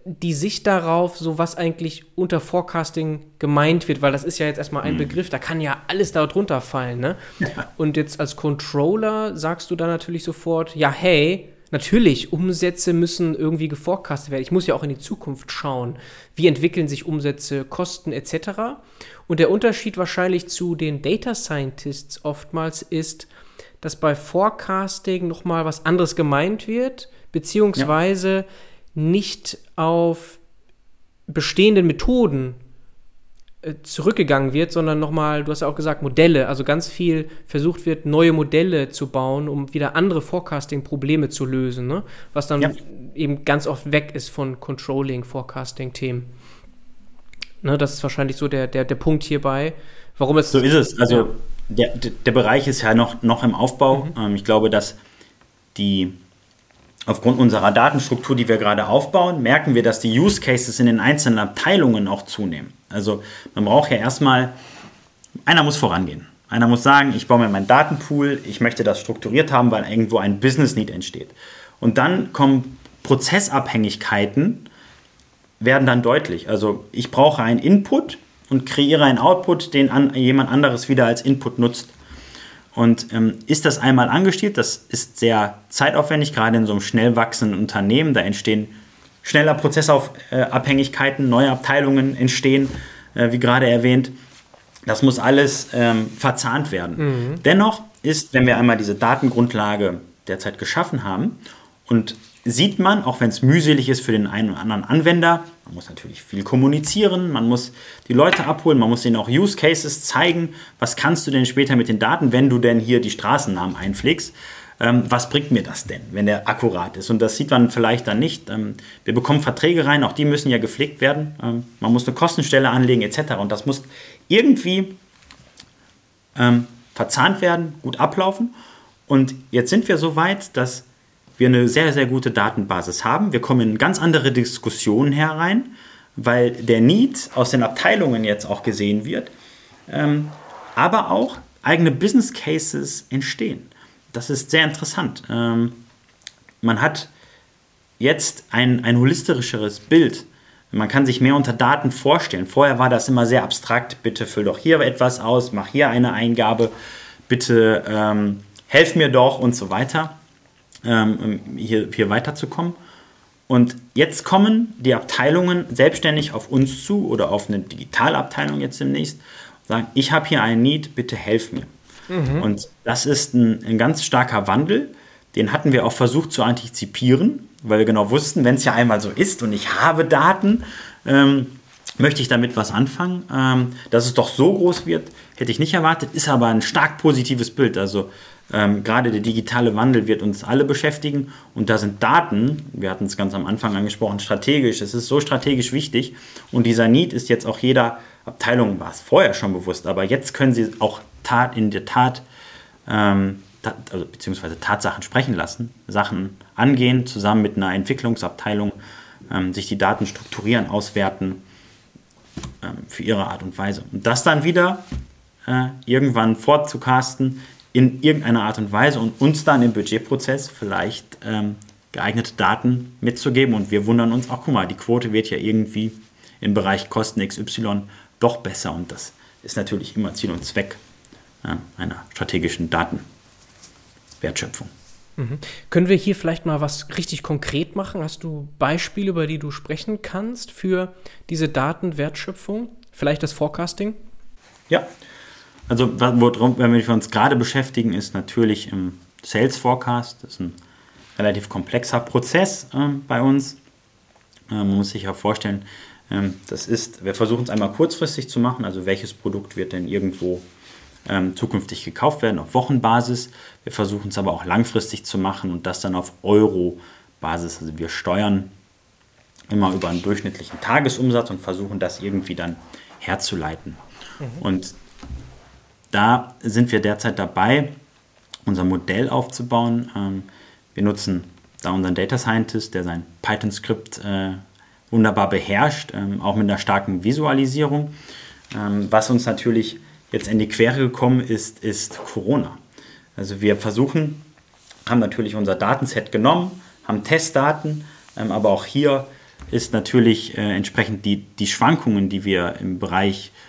die Sicht darauf, so was eigentlich unter Forecasting gemeint wird, weil das ist ja jetzt erstmal ein mhm. Begriff, da kann ja alles darunter fallen, ne? Ja. Und jetzt als Controller sagst du dann natürlich sofort, ja, hey, natürlich, Umsätze müssen irgendwie geforecastet werden. Ich muss ja auch in die Zukunft schauen. Wie entwickeln sich Umsätze, Kosten etc. Und der Unterschied wahrscheinlich zu den Data Scientists oftmals ist, dass bei Forecasting nochmal was anderes gemeint wird, beziehungsweise ja nicht auf bestehenden Methoden zurückgegangen wird, sondern nochmal, du hast ja auch gesagt, Modelle, also ganz viel versucht wird, neue Modelle zu bauen, um wieder andere Forecasting-Probleme zu lösen, ne? was dann ja. eben ganz oft weg ist von Controlling, Forecasting-Themen. Ne, das ist wahrscheinlich so der, der, der Punkt hierbei, warum es. So ist es. Also der, der Bereich ist ja noch, noch im Aufbau. Mhm. Ähm, ich glaube, dass die aufgrund unserer Datenstruktur, die wir gerade aufbauen, merken wir, dass die Use Cases in den einzelnen Abteilungen auch zunehmen. Also man braucht ja erstmal, einer muss vorangehen. Einer muss sagen, ich baue mir meinen Datenpool, ich möchte das strukturiert haben, weil irgendwo ein Business Need entsteht. Und dann kommen Prozessabhängigkeiten, werden dann deutlich. Also ich brauche einen Input und kreiere einen Output, den an, jemand anderes wieder als Input nutzt. Und ähm, ist das einmal angestielt, das ist sehr zeitaufwendig, gerade in so einem schnell wachsenden Unternehmen. Da entstehen schneller Prozessabhängigkeiten, neue Abteilungen entstehen, äh, wie gerade erwähnt. Das muss alles ähm, verzahnt werden. Mhm. Dennoch ist, wenn wir einmal diese Datengrundlage derzeit geschaffen haben und sieht man, auch wenn es mühselig ist für den einen oder anderen Anwender, man muss natürlich viel kommunizieren, man muss die Leute abholen, man muss ihnen auch Use Cases zeigen, was kannst du denn später mit den Daten, wenn du denn hier die Straßennamen einpflegst, ähm, was bringt mir das denn, wenn der akkurat ist? Und das sieht man vielleicht dann nicht. Ähm, wir bekommen Verträge rein, auch die müssen ja gepflegt werden. Ähm, man muss eine Kostenstelle anlegen etc. Und das muss irgendwie ähm, verzahnt werden, gut ablaufen. Und jetzt sind wir so weit, dass wir eine sehr, sehr gute Datenbasis haben. Wir kommen in ganz andere Diskussionen herein, weil der Need aus den Abteilungen jetzt auch gesehen wird, ähm, aber auch eigene Business Cases entstehen. Das ist sehr interessant. Ähm, man hat jetzt ein, ein holistischeres Bild. Man kann sich mehr unter Daten vorstellen. Vorher war das immer sehr abstrakt. Bitte füll doch hier etwas aus, mach hier eine Eingabe, bitte ähm, helf mir doch und so weiter ähm, hier, hier weiterzukommen. Und jetzt kommen die Abteilungen selbstständig auf uns zu oder auf eine Digitalabteilung jetzt demnächst und sagen, ich habe hier einen Need, bitte helf mir. Mhm. Und das ist ein, ein ganz starker Wandel. Den hatten wir auch versucht zu antizipieren, weil wir genau wussten, wenn es ja einmal so ist und ich habe Daten, ähm, möchte ich damit was anfangen. Ähm, dass es doch so groß wird, hätte ich nicht erwartet, ist aber ein stark positives Bild. Also ähm, gerade der digitale Wandel wird uns alle beschäftigen und da sind Daten, wir hatten es ganz am Anfang angesprochen, strategisch. Es ist so strategisch wichtig und dieser Need ist jetzt auch jeder Abteilung, war es vorher schon bewusst, aber jetzt können sie auch Tat in der Tat, ähm, also, beziehungsweise Tatsachen sprechen lassen, Sachen angehen, zusammen mit einer Entwicklungsabteilung, ähm, sich die Daten strukturieren, auswerten ähm, für ihre Art und Weise. Und das dann wieder äh, irgendwann fortzucasten in irgendeiner Art und Weise und uns dann im Budgetprozess vielleicht ähm, geeignete Daten mitzugeben. Und wir wundern uns auch, guck mal, die Quote wird ja irgendwie im Bereich Kosten XY doch besser. Und das ist natürlich immer Ziel und Zweck äh, einer strategischen Datenwertschöpfung. Mhm. Können wir hier vielleicht mal was richtig konkret machen? Hast du Beispiele, über die du sprechen kannst für diese Datenwertschöpfung? Vielleicht das Forecasting? Ja, also, worum wir uns gerade beschäftigen, ist natürlich im Sales Forecast. Das ist ein relativ komplexer Prozess äh, bei uns. Äh, man muss sich ja vorstellen, äh, das ist, wir versuchen es einmal kurzfristig zu machen, also welches Produkt wird denn irgendwo ähm, zukünftig gekauft werden auf Wochenbasis. Wir versuchen es aber auch langfristig zu machen und das dann auf Euro-Basis. Also wir steuern immer über einen durchschnittlichen Tagesumsatz und versuchen das irgendwie dann herzuleiten. Mhm. Und da sind wir derzeit dabei, unser Modell aufzubauen. Ähm, wir nutzen da unseren Data Scientist, der sein Python-Skript äh, wunderbar beherrscht, ähm, auch mit einer starken Visualisierung. Ähm, was uns natürlich jetzt in die Quere gekommen ist, ist Corona. Also wir versuchen, haben natürlich unser Datenset genommen, haben Testdaten, aber auch hier ist natürlich äh, entsprechend die, die Schwankungen, die wir im Bereich ähm,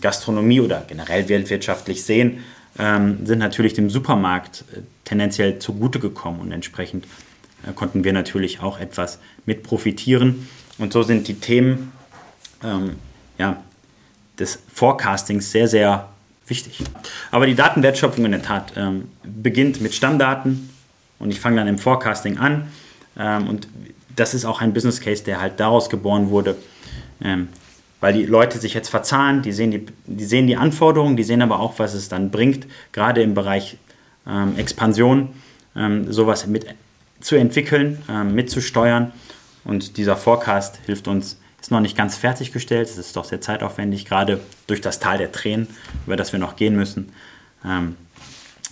Gastronomie oder generell weltwirtschaftlich sehen, ähm, sind natürlich dem Supermarkt äh, tendenziell zugute gekommen und entsprechend äh, konnten wir natürlich auch etwas mit profitieren. Und so sind die Themen ähm, ja, des Forecastings sehr, sehr wichtig. Aber die Datenwertschöpfung in der Tat ähm, beginnt mit Stammdaten und ich fange dann im Forecasting an. Ähm, und das ist auch ein Business Case, der halt daraus geboren wurde, ähm, weil die Leute sich jetzt verzahnen, die sehen die, die sehen die Anforderungen, die sehen aber auch, was es dann bringt, gerade im Bereich ähm, Expansion, ähm, sowas mit zu entwickeln, ähm, mitzusteuern. Und dieser Forecast hilft uns, ist noch nicht ganz fertiggestellt, es ist doch sehr zeitaufwendig, gerade durch das Tal der Tränen, über das wir noch gehen müssen. Ähm,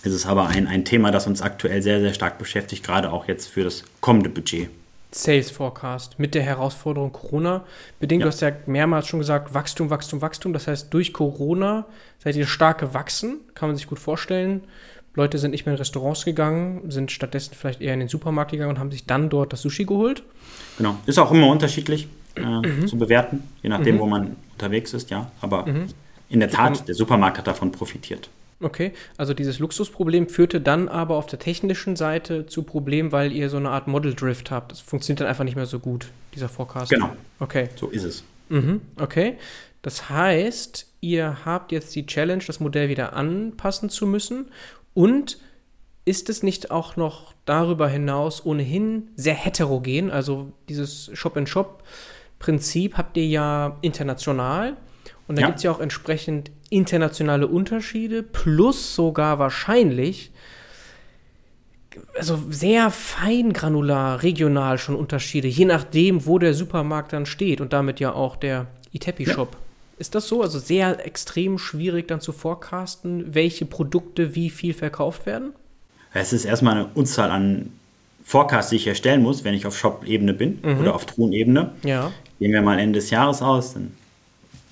ist aber ein, ein Thema, das uns aktuell sehr, sehr stark beschäftigt, gerade auch jetzt für das kommende Budget. Sales Forecast mit der Herausforderung Corona bedingt. Ja. Du hast ja mehrmals schon gesagt, Wachstum, Wachstum, Wachstum. Das heißt, durch Corona seid ihr stark gewachsen, kann man sich gut vorstellen. Leute sind nicht mehr in Restaurants gegangen, sind stattdessen vielleicht eher in den Supermarkt gegangen und haben sich dann dort das Sushi geholt. Genau, ist auch immer unterschiedlich. äh, mhm. zu bewerten, je nachdem, mhm. wo man unterwegs ist, ja. Aber mhm. in der Tat, der Supermarkt hat davon profitiert. Okay, also dieses Luxusproblem führte dann aber auf der technischen Seite zu Problemen, weil ihr so eine Art Model Drift habt. Das funktioniert dann einfach nicht mehr so gut, dieser Forecast. Genau. Okay. So ist es. Mhm, okay. Das heißt, ihr habt jetzt die Challenge, das Modell wieder anpassen zu müssen. Und ist es nicht auch noch darüber hinaus ohnehin sehr heterogen? Also dieses Shop-in-Shop-Prinzip habt ihr ja international. Und da ja. gibt es ja auch entsprechend internationale Unterschiede, plus sogar wahrscheinlich also sehr fein granular, regional schon Unterschiede, je nachdem, wo der Supermarkt dann steht und damit ja auch der Itepi-Shop. Ja. Ist das so? Also sehr extrem schwierig dann zu forecasten, welche Produkte wie viel verkauft werden? Es ist erstmal eine Unzahl an Forecasts, die ich erstellen muss, wenn ich auf Shop-Ebene bin mhm. oder auf Truhen-Ebene. Ja. Gehen wir mal Ende des Jahres aus, dann,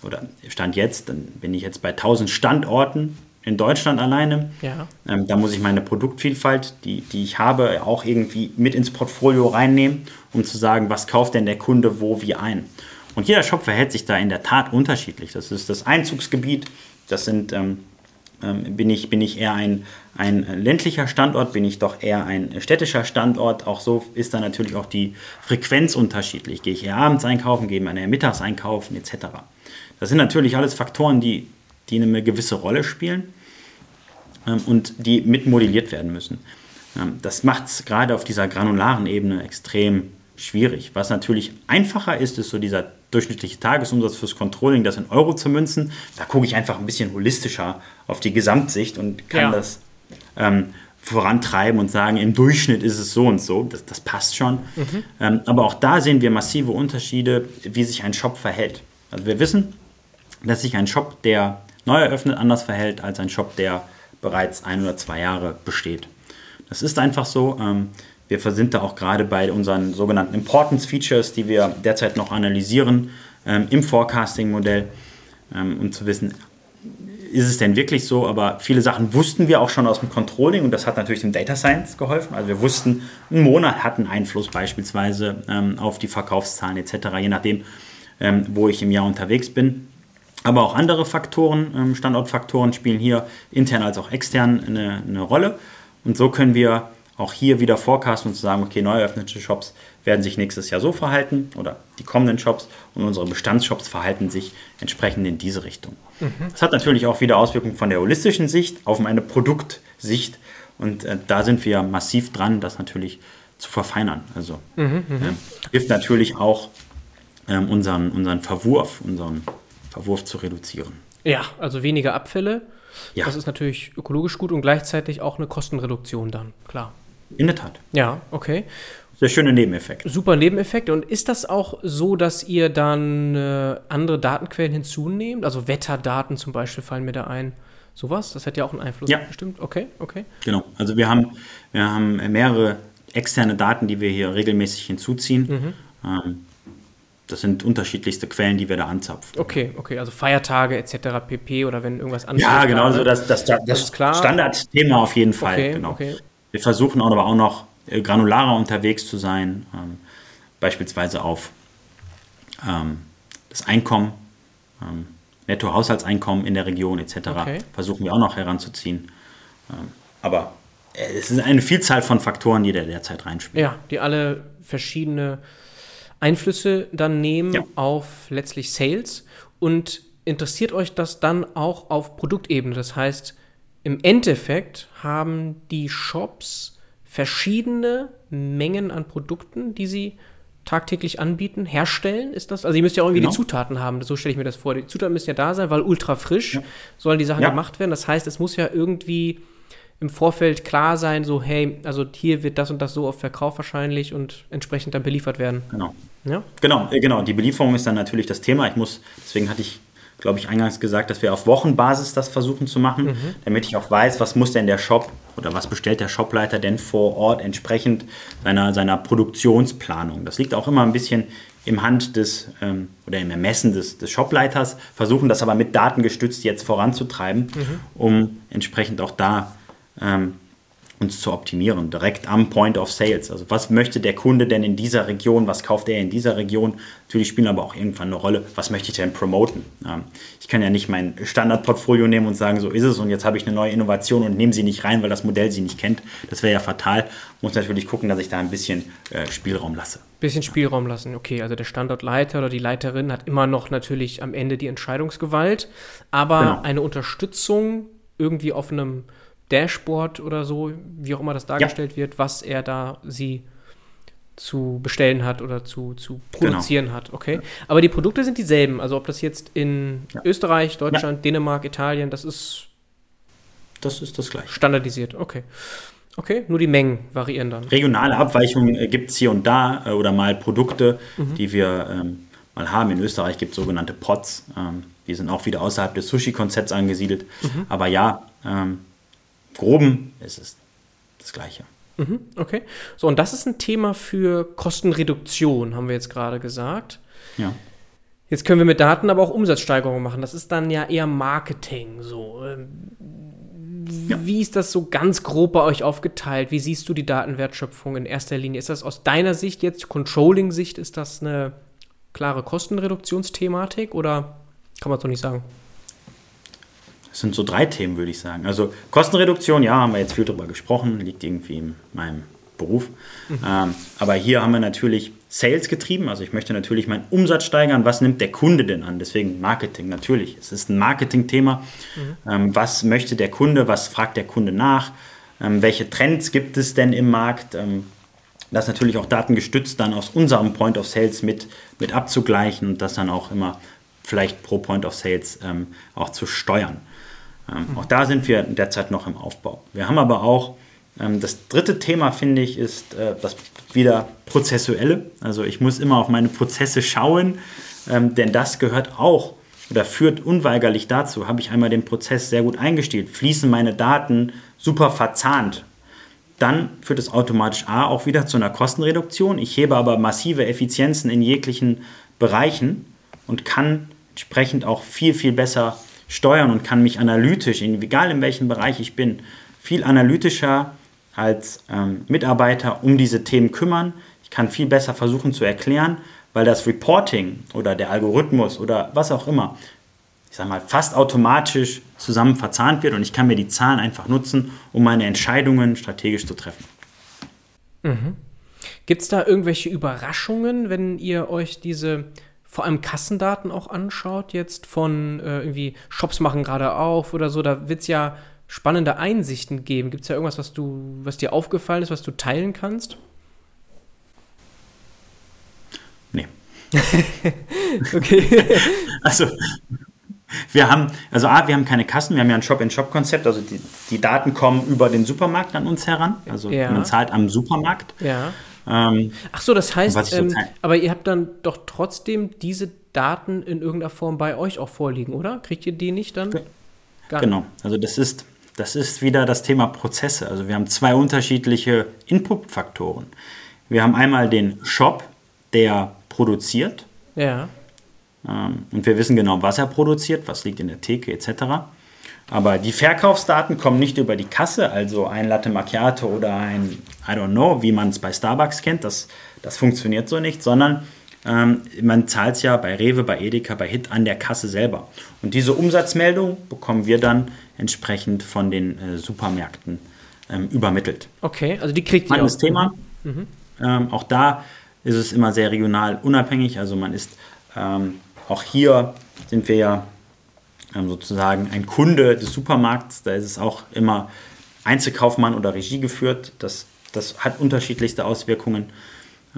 oder Stand jetzt, dann bin ich jetzt bei 1000 Standorten in Deutschland alleine. Ja. Ähm, da muss ich meine Produktvielfalt, die, die ich habe, auch irgendwie mit ins Portfolio reinnehmen, um zu sagen, was kauft denn der Kunde wo wie ein. Und jeder Shop verhält sich da in der Tat unterschiedlich. Das ist das Einzugsgebiet, das sind, ähm, ähm, bin, ich, bin ich eher ein, ein ländlicher Standort, bin ich doch eher ein städtischer Standort. Auch so ist da natürlich auch die Frequenz unterschiedlich. Gehe ich eher abends einkaufen, gehe ich eher mittags einkaufen, etc. Das sind natürlich alles Faktoren, die, die eine gewisse Rolle spielen ähm, und die mitmodelliert werden müssen. Ähm, das macht es gerade auf dieser granularen Ebene extrem schwierig. Was natürlich einfacher ist, ist so dieser durchschnittliche Tagesumsatz fürs Controlling, das in Euro zu münzen. Da gucke ich einfach ein bisschen holistischer auf die Gesamtsicht und kann ja. das ähm, vorantreiben und sagen, im Durchschnitt ist es so und so. Das, das passt schon. Mhm. Ähm, aber auch da sehen wir massive Unterschiede, wie sich ein Shop verhält. Also wir wissen, dass sich ein Shop, der neu eröffnet, anders verhält als ein Shop, der bereits ein oder zwei Jahre besteht. Das ist einfach so. Ähm, wir sind da auch gerade bei unseren sogenannten Importance Features, die wir derzeit noch analysieren ähm, im Forecasting-Modell, ähm, um zu wissen, ist es denn wirklich so? Aber viele Sachen wussten wir auch schon aus dem Controlling und das hat natürlich dem Data Science geholfen. Also wir wussten, ein Monat hat einen Einfluss beispielsweise auf die Verkaufszahlen etc., je nachdem, wo ich im Jahr unterwegs bin. Aber auch andere Faktoren, ähm, Standortfaktoren spielen hier intern als auch extern eine, eine Rolle. Und so können wir auch hier wieder forecasten und zu sagen, okay, neu eröffnete Shops werden sich nächstes Jahr so verhalten oder die kommenden Shops und unsere Bestandsshops verhalten sich entsprechend in diese Richtung. Mhm. Das hat natürlich auch wieder Auswirkungen von der holistischen Sicht auf eine Produktsicht und äh, da sind wir massiv dran, das natürlich zu verfeinern. Also mhm, äh, hilft natürlich auch ähm, unseren, unseren Verwurf, unseren Verwurf zu reduzieren. Ja, also weniger Abfälle. Ja. Das ist natürlich ökologisch gut und gleichzeitig auch eine Kostenreduktion dann, klar. In der Tat. Ja, okay. Sehr schöner Nebeneffekt. Super Nebeneffekt. Und ist das auch so, dass ihr dann äh, andere Datenquellen hinzunehmt? Also Wetterdaten zum Beispiel fallen mir da ein. Sowas? Das hat ja auch einen Einfluss. Ja. Bestimmt. Okay, okay. Genau. Also wir haben, wir haben mehrere externe Daten, die wir hier regelmäßig hinzuziehen. Mhm. Ähm, das sind unterschiedlichste Quellen, die wir da anzapfen. Okay, okay, also Feiertage etc. pp. oder wenn irgendwas anderes. Ja, genau, so das, das, das, das Standardthema auf jeden Fall. Okay, genau. Okay. Wir versuchen aber auch noch äh, granularer unterwegs zu sein, ähm, beispielsweise auf ähm, das Einkommen, ähm, Nettohaushaltseinkommen in der Region etc. Okay. Versuchen wir auch noch heranzuziehen. Ähm, aber äh, es ist eine Vielzahl von Faktoren, die da derzeit reinspielen. Ja, die alle verschiedene Einflüsse dann nehmen ja. auf letztlich Sales und interessiert euch das dann auch auf Produktebene. Das heißt, im Endeffekt haben die Shops verschiedene Mengen an Produkten, die sie tagtäglich anbieten, herstellen, ist das? Also ihr müsst ja auch irgendwie genau. die Zutaten haben, so stelle ich mir das vor. Die Zutaten müssen ja da sein, weil ultra frisch ja. sollen die Sachen ja. gemacht werden. Das heißt, es muss ja irgendwie im Vorfeld klar sein, so hey, also hier wird das und das so auf Verkauf wahrscheinlich und entsprechend dann beliefert werden. Genau. Ja? Genau, äh, genau. Die Belieferung ist dann natürlich das Thema. Ich muss, deswegen hatte ich, glaube ich, eingangs gesagt, dass wir auf Wochenbasis das versuchen zu machen, mhm. damit ich auch weiß, was muss denn der Shop oder was bestellt der Shopleiter denn vor Ort entsprechend seiner, seiner Produktionsplanung. Das liegt auch immer ein bisschen im Hand des ähm, oder im Ermessen des, des Shopleiters, versuchen das aber mit Daten gestützt jetzt voranzutreiben, mhm. um entsprechend auch da ähm, uns zu optimieren, direkt am Point of Sales. Also was möchte der Kunde denn in dieser Region, was kauft er in dieser Region? Natürlich spielen aber auch irgendwann eine Rolle, was möchte ich denn promoten? Ähm, ich kann ja nicht mein Standardportfolio nehmen und sagen, so ist es und jetzt habe ich eine neue Innovation und nehme sie nicht rein, weil das Modell sie nicht kennt. Das wäre ja fatal. Muss natürlich gucken, dass ich da ein bisschen äh, Spielraum lasse. Bisschen Spielraum lassen, okay. Also der Standortleiter oder die Leiterin hat immer noch natürlich am Ende die Entscheidungsgewalt, aber genau. eine Unterstützung irgendwie auf einem Dashboard oder so, wie auch immer das dargestellt ja. wird, was er da sie zu bestellen hat oder zu, zu produzieren genau. hat. Okay. Aber die Produkte sind dieselben. Also ob das jetzt in ja. Österreich, Deutschland, ja. Dänemark, Italien, das ist. Das ist das gleiche. Standardisiert, okay. Okay, nur die Mengen variieren dann. Regionale Abweichungen äh, gibt es hier und da äh, oder mal Produkte, mhm. die wir ähm, mal haben. In Österreich gibt es sogenannte Pots. Ähm, die sind auch wieder außerhalb des Sushi-Konzepts angesiedelt. Mhm. Aber ja, ähm, groben ist es das Gleiche. Mhm, okay. So, und das ist ein Thema für Kostenreduktion, haben wir jetzt gerade gesagt. Ja. Jetzt können wir mit Daten aber auch Umsatzsteigerungen machen. Das ist dann ja eher Marketing. So. Ähm, ja. Wie ist das so ganz grob bei euch aufgeteilt? Wie siehst du die Datenwertschöpfung in erster Linie? Ist das aus deiner Sicht jetzt, Controlling-Sicht, ist das eine klare Kostenreduktionsthematik oder kann man es doch nicht sagen? Das sind so drei Themen, würde ich sagen. Also Kostenreduktion, ja, haben wir jetzt viel drüber gesprochen, liegt irgendwie in meinem Beruf. Mhm. Ähm, aber hier haben wir natürlich Sales getrieben. Also ich möchte natürlich meinen Umsatz steigern. Was nimmt der Kunde denn an? Deswegen Marketing, natürlich. Es ist ein Marketing-Thema. Mhm. Ähm, was möchte der Kunde? Was fragt der Kunde nach? Ähm, welche Trends gibt es denn im Markt? Ähm, das natürlich auch datengestützt dann aus unserem Point of Sales mit, mit abzugleichen und das dann auch immer vielleicht pro Point of Sales ähm, auch zu steuern. Ähm, auch da sind wir derzeit noch im Aufbau. Wir haben aber auch ähm, das dritte Thema, finde ich, ist äh, das wieder prozessuelle. Also ich muss immer auf meine Prozesse schauen, ähm, denn das gehört auch oder führt unweigerlich dazu, habe ich einmal den Prozess sehr gut eingestellt, fließen meine Daten super verzahnt. Dann führt es automatisch A auch wieder zu einer Kostenreduktion. Ich hebe aber massive Effizienzen in jeglichen Bereichen und kann entsprechend auch viel, viel besser steuern und kann mich analytisch, egal in welchem Bereich ich bin, viel analytischer als ähm, Mitarbeiter um diese Themen kümmern. Ich kann viel besser versuchen zu erklären, weil das Reporting oder der Algorithmus oder was auch immer, ich sage mal, fast automatisch zusammen verzahnt wird und ich kann mir die Zahlen einfach nutzen, um meine Entscheidungen strategisch zu treffen. Mhm. Gibt es da irgendwelche Überraschungen, wenn ihr euch diese vor allem Kassendaten auch anschaut, jetzt von äh, irgendwie Shops machen gerade auf oder so, da wird es ja spannende Einsichten geben. Gibt es ja irgendwas, was du, was dir aufgefallen ist, was du teilen kannst? Nee. okay. also wir haben, also A, wir haben keine Kassen, wir haben ja ein Shop-in-Shop-Konzept, also die, die Daten kommen über den Supermarkt an uns heran. Also ja. man zahlt am Supermarkt. Ja. Ähm, Ach so, das heißt, ähm, aber ihr habt dann doch trotzdem diese Daten in irgendeiner Form bei euch auch vorliegen, oder? Kriegt ihr die nicht dann? Gar genau, nicht? also das ist, das ist wieder das Thema Prozesse. Also wir haben zwei unterschiedliche Input-Faktoren. Wir haben einmal den Shop, der produziert. Ja. Ähm, und wir wissen genau, was er produziert, was liegt in der Theke etc. Aber die Verkaufsdaten kommen nicht über die Kasse, also ein Latte Macchiato oder ein I don't know, wie man es bei Starbucks kennt, das, das funktioniert so nicht, sondern ähm, man zahlt es ja bei Rewe, bei Edeka, bei Hit an der Kasse selber. Und diese Umsatzmeldung bekommen wir dann entsprechend von den äh, Supermärkten ähm, übermittelt. Okay, also die kriegt ihr auch. Thema. Mhm. Ähm, auch da ist es immer sehr regional unabhängig. Also man ist ähm, auch hier sind wir ja sozusagen ein Kunde des Supermarkts. Da ist es auch immer Einzelkaufmann oder Regie geführt. Das, das hat unterschiedlichste Auswirkungen.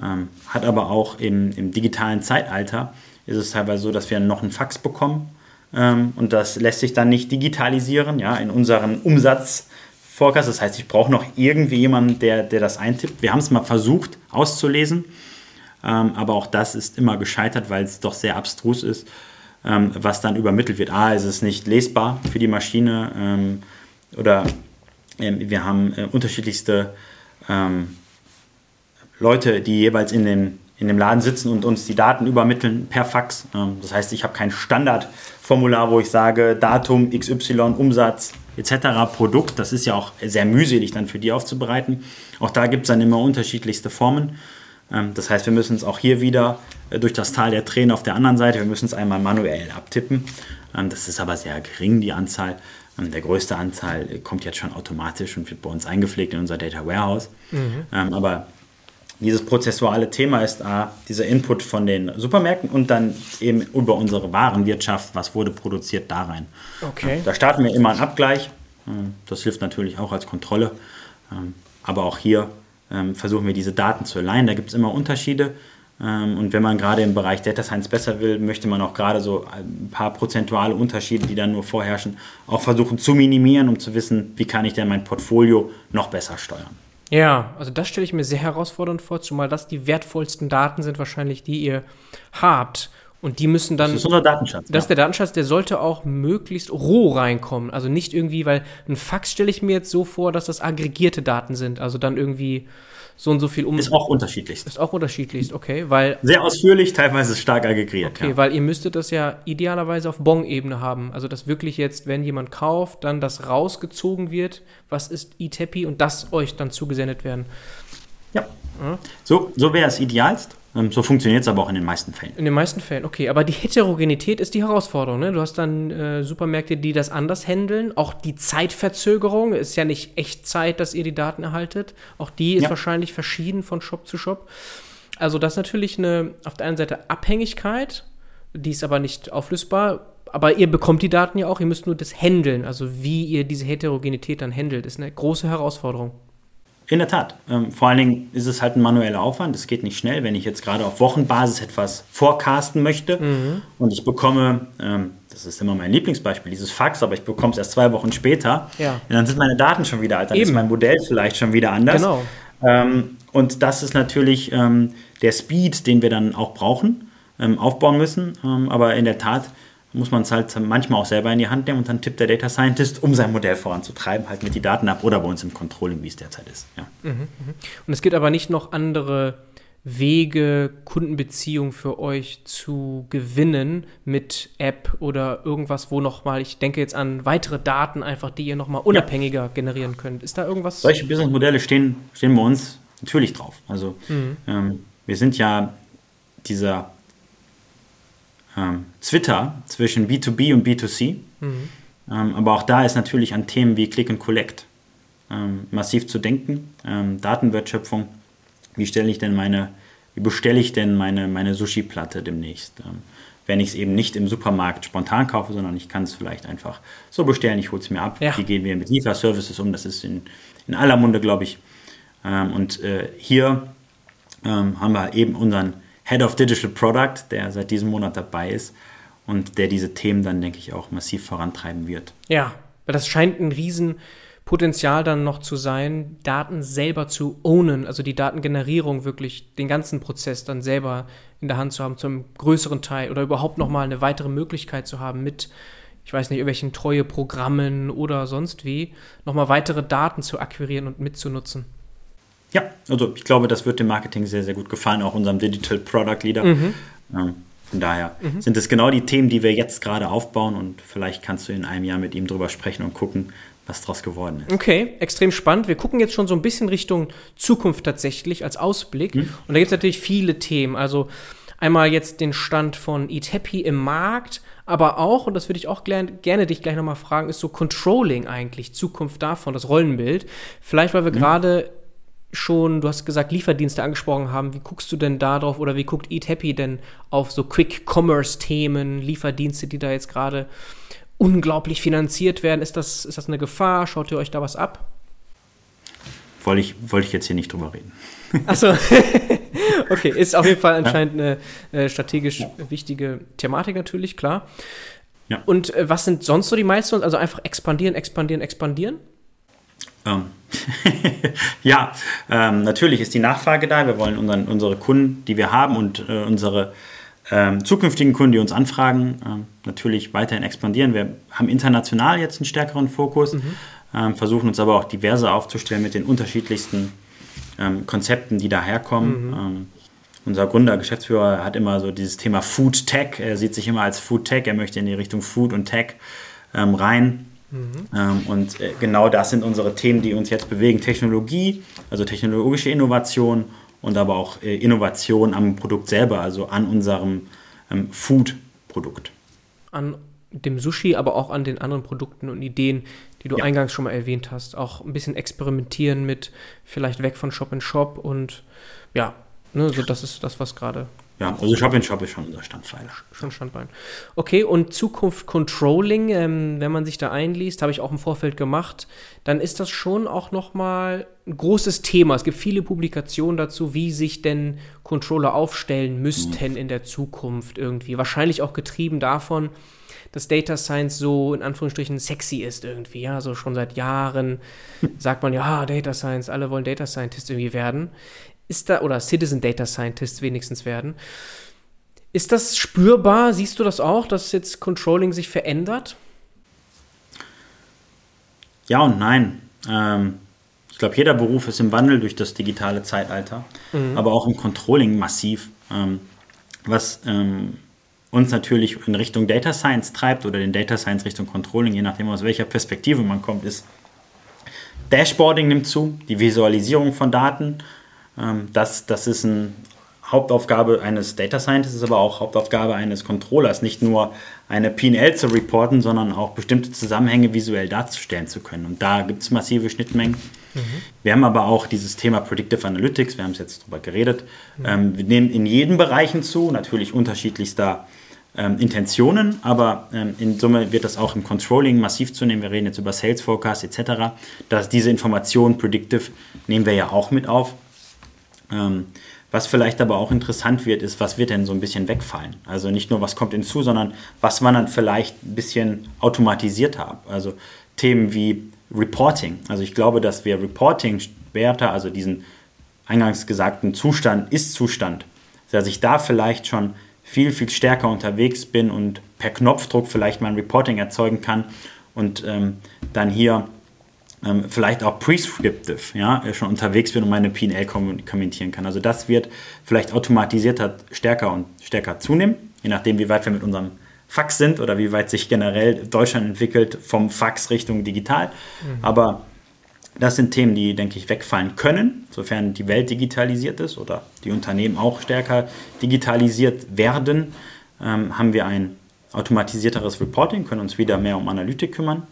Ähm, hat aber auch im, im, digitalen Zeitalter ist es teilweise so, dass wir noch einen Fax bekommen. Ähm, und das lässt sich dann nicht digitalisieren ja, in unseren Umsatzforecast. Das heißt, ich brauche noch irgendwie jemanden, der, der das eintippt. Wir haben es mal versucht auszulesen. Ähm, aber auch das ist immer gescheitert, weil es doch sehr abstrus ist ähm, was dann übermittelt wird. A, ist es nicht lesbar für die Maschine ähm, oder ähm, wir haben äh, unterschiedlichste ähm, Leute, die jeweils in den, in dem Laden sitzen und uns die Daten übermitteln per Fax. Ähm, das heißt, ich habe kein Standardformular, wo ich sage Datum, XY, Umsatz etc. Produkt. Das ist ja auch sehr mühselig dann für die aufzubereiten. Auch da gibt es dann immer unterschiedlichste Formen. Das heißt, wir müssen es auch hier wieder durch das Tal der Tränen auf der anderen Seite, wir müssen es einmal manuell abtippen. Ähm, das ist aber sehr gering, die Anzahl. Der größte Anteil kommt jetzt schon automatisch und wird bei uns eingepflegt in unser Data Warehouse. Mhm. Aber dieses prozessuale Thema ist A, dieser Input von den Supermärkten und dann eben über unsere Warenwirtschaft, was wurde produziert, da rein. Okay. Da starten wir immer einen Abgleich. Ähm, das hilft natürlich auch als Kontrolle. Ähm, aber auch hier ähm, versuchen wir diese Daten zu alignen. Da gibt es immer Unterschiede. Und wenn man gerade im Bereich Data Science besser will, möchte man auch gerade so ein paar prozentuale Unterschiede, die dann nur vorherrschen, auch versuchen zu minimieren, um zu wissen, wie kann ich denn mein Portfolio noch besser steuern. Ja, also das stelle ich mir sehr herausfordernd vor, zumal das die wertvollsten Daten sind wahrscheinlich, die ihr habt. Und die müssen dann. Das ist unser Datenschatz. Das ist der Datenschatz, der sollte auch möglichst roh reinkommen. Also nicht irgendwie, weil ein Fax stelle ich mir jetzt so vor, dass das aggregierte Daten sind. Also dann irgendwie so und so viel um. Ist auch unterschiedlich. Ist auch unterschiedlich, okay, weil. Sehr ausführlich, teilweise stark aggregiert. Okay, ja. weil ihr müsstet das ja idealerweise auf Bon-Ebene haben. Also, dass wirklich jetzt, wenn jemand kauft, dann das rausgezogen wird, was ist eTappy und das euch dann zugesendet werden. Ja. Ja. So, so wäre es idealst. Ähm, so funktioniert es aber auch in den meisten Fällen. In den meisten Fällen, okay. Aber die Heterogenität ist die Herausforderung. Ne? Du hast dann äh, Supermärkte, die das anders handeln. Auch die Zeitverzögerung ist ja nicht echt Zeit, dass ihr die Daten erhaltet. Auch die ist ja. wahrscheinlich verschieden von Shop zu Shop. Also das ist natürlich eine auf der einen Seite Abhängigkeit, die ist aber nicht auflösbar. Aber ihr bekommt die Daten ja auch, ihr müsst nur das handeln. Also wie ihr diese Heterogenität dann handelt, ist eine große Herausforderung. In der Tat. Ähm, vor allen Dingen ist es halt ein manueller Aufwand. Es geht nicht schnell. Wenn ich jetzt gerade auf Wochenbasis etwas forecasten möchte mhm. und ich bekomme, ähm, das ist immer mein Lieblingsbeispiel, dieses Fax, aber ich bekomme es erst zwei Wochen später, ja. dann sind meine Daten schon wieder alt. Dann Eben. ist mein Modell vielleicht schon wieder anders. Genau. Ähm, und das ist natürlich ähm, der Speed, den wir dann auch brauchen, ähm, aufbauen müssen. Ähm, aber in der Tat muss man es halt manchmal auch selber in die Hand nehmen und dann tippt der Data Scientist, um sein Modell voranzutreiben, halt mit die Daten ab oder bei uns im Controlling, wie es derzeit ist. Ja. Mhm, mhm. Und es gibt aber nicht noch andere Wege, Kundenbeziehungen für euch zu gewinnen mit App oder irgendwas, wo nochmal, ich denke jetzt an weitere Daten einfach, die ihr nochmal unabhängiger ja. generieren könnt. Ist da irgendwas? Solche Businessmodelle stehen, stehen bei uns natürlich drauf. Also mhm. ähm, wir sind ja dieser ähm, Twitter zwischen B2B und B2C. Mhm. Ähm, aber auch da ist natürlich an Themen wie Click and Collect ähm, massiv zu denken. Ähm, Datenwertschöpfung, wie stelle ich denn meine, wie bestelle ich denn meine, meine Sushi-Platte demnächst? Ähm, wenn ich es eben nicht im Supermarkt spontan kaufe, sondern ich kann es vielleicht einfach so bestellen, ich hole es mir ab. Ja. Wie gehen wir mit Lieferservices um? Das ist in, in aller Munde, glaube ich. Ähm, und äh, hier haben wir eben unseren Head of Digital Product, der seit diesem Monat dabei ist und der diese Themen dann, denke ich, auch massiv vorantreiben wird. Ja, das scheint ein Riesenpotenzial dann noch zu sein, Daten selber zu ownen, also die Datengenerierung wirklich, den ganzen Prozess dann selber in der Hand zu haben, zum größeren Teil oder überhaupt nochmal eine weitere Möglichkeit zu haben mit ich weiß nicht, irgendwelchen Treueprogrammen oder sonst wie, nochmal weitere Daten zu akquirieren und mitzunutzen. Ja, also ich glaube, das wird dem Marketing sehr, sehr gut gefallen, auch unserem Digital Product Leader. Mhm. Ähm, von daher mhm. sind es genau die Themen, die wir jetzt gerade aufbauen und vielleicht kannst du in einem Jahr mit ihm drüber sprechen und gucken, was daraus geworden ist. Okay, extrem spannend. Wir gucken jetzt schon so ein bisschen Richtung Zukunft tatsächlich als Ausblick. Mhm. Und da gibt es natürlich viele Themen. Also einmal jetzt den Stand von Eat Happy im Markt, aber auch, und das würde ich auch gerne, gerne dich gleich nochmal fragen, ist so Controlling eigentlich, Zukunft davon, das Rollenbild. Vielleicht, weil wir mhm. gerade schon, du hast gesagt, Lieferdienste angesprochen haben. Wie guckst du denn da drauf oder wie guckt Eat Happy denn auf so Quick-Commerce-Themen, Lieferdienste, die da jetzt gerade unglaublich finanziert werden? Ist das, ist das eine Gefahr? Schaut ihr euch da was ab? Wollte ich, wollte ich jetzt hier nicht drüber reden. Achso, okay, ist auf jeden Fall anscheinend eine äh, strategisch ja. wichtige Thematik natürlich, klar. Ja. Und äh, was sind sonst so die Milestones? Also einfach expandieren, expandieren, expandieren? Ähm, ja, ähm, natürlich ist die Nachfrage da. Wir wollen unseren, unsere Kunden, die wir haben und äh, unsere ähm, zukünftigen Kunden, die uns anfragen, ähm, natürlich weiterhin expandieren. Wir haben international jetzt einen stärkeren Fokus, mhm. Ähm, versuchen uns aber auch diverse aufzustellen mit den unterschiedlichsten ähm, Konzepten, die daherkommen. Mhm. unser Gründer, Geschäftsführer, hat immer so dieses Thema Food Tech. Er sieht sich immer als Food Tech. Er möchte in die Richtung Food und Tech rein. Mhm. Und äh, genau das sind unsere Themen, die uns jetzt bewegen. Technologie, also technologische Innovation und aber auch äh, Innovation am Produkt selber, also an unserem ähm, Food-Produkt. An dem Sushi, aber auch an den anderen Produkten und Ideen, die du ja. eingangs schon mal erwähnt hast. Auch ein bisschen experimentieren mit vielleicht weg von Shop in Shop und ja, ne, so das ist das, was gerade. Ja, also Shop in Shop ist schon unser Standbein. Schon Standbein. Okay, und Zukunft Controlling, ähm, wenn man sich da einliest, habe ich auch im Vorfeld gemacht, dann ist das schon auch nochmal ein großes Thema. Es gibt viele Publikationen dazu, wie sich denn Controller aufstellen müssten mhm. in der Zukunft irgendwie. Wahrscheinlich auch getrieben davon, dass Data Science so in Anführungsstrichen sexy ist irgendwie. Ja, so schon seit Jahren sagt man ja, Data Science, alle wollen Data Scientist irgendwie werden. Ist da, oder Citizen Data Scientist wenigstens werden. Ist das spürbar? Siehst du das auch, dass jetzt Controlling sich verändert? Ja und nein. Ähm, ich glaube, jeder Beruf ist im Wandel durch das digitale Zeitalter, mhm. aber auch im Controlling massiv. Ähm, was ähm, uns natürlich in Richtung Data Science treibt oder den Data Science Richtung Controlling, je nachdem aus welcher Perspektive man kommt, ist Dashboarding nimmt zu, die Visualisierung von Daten. Ähm, das, das ist eine Hauptaufgabe eines Data Scientists, aber auch Hauptaufgabe eines Controllers, nicht nur eine PL zu reporten, sondern auch bestimmte Zusammenhänge visuell darzustellen zu können. Und da gibt es massive Schnittmengen. Mhm. Wir haben aber auch dieses Thema Predictive Analytics, wir haben es jetzt darüber geredet. Mhm. Ähm, wir nehmen in jeden Bereichen zu, natürlich unterschiedlichster ähm, Intentionen, aber ähm, in Summe wird das auch im Controlling massiv zunehmen. Wir reden jetzt über Sales Forecast etc. Dass diese Informationen Predictive nehmen wir ja auch mit auf. Ähm, was vielleicht aber auch interessant wird, ist, was wird denn so ein bisschen wegfallen? Also nicht nur, was kommt hinzu, sondern was man dann vielleicht ein bisschen automatisiert haben. Also Themen wie Reporting. Also ich glaube, dass wir Reporting-Werte, also diesen eingangs gesagten Zustand, Ist-Zustand, dass ich da vielleicht schon viel, viel stärker unterwegs bin und per Knopfdruck vielleicht mein Reporting erzeugen kann und ähm, dann hier ähm, vielleicht auch prescriptive, ja, äh, schon unterwegs bin und meine PL kommentieren kann. Also das wird vielleicht automatisiert stärker und stärker zunehmen, je nachdem, wie weit wir mit unserem Fax sind oder wie weit sich generell Deutschland entwickelt vom Fax Richtung digital. Mhm. Aber das sind Themen, die, denke ich, wegfallen können, sofern die Welt digitalisiert ist oder die Unternehmen auch stärker digitalisiert werden. Ähm, haben wir ein automatisierteres Reporting, können uns wieder mehr um Analytik kümmern.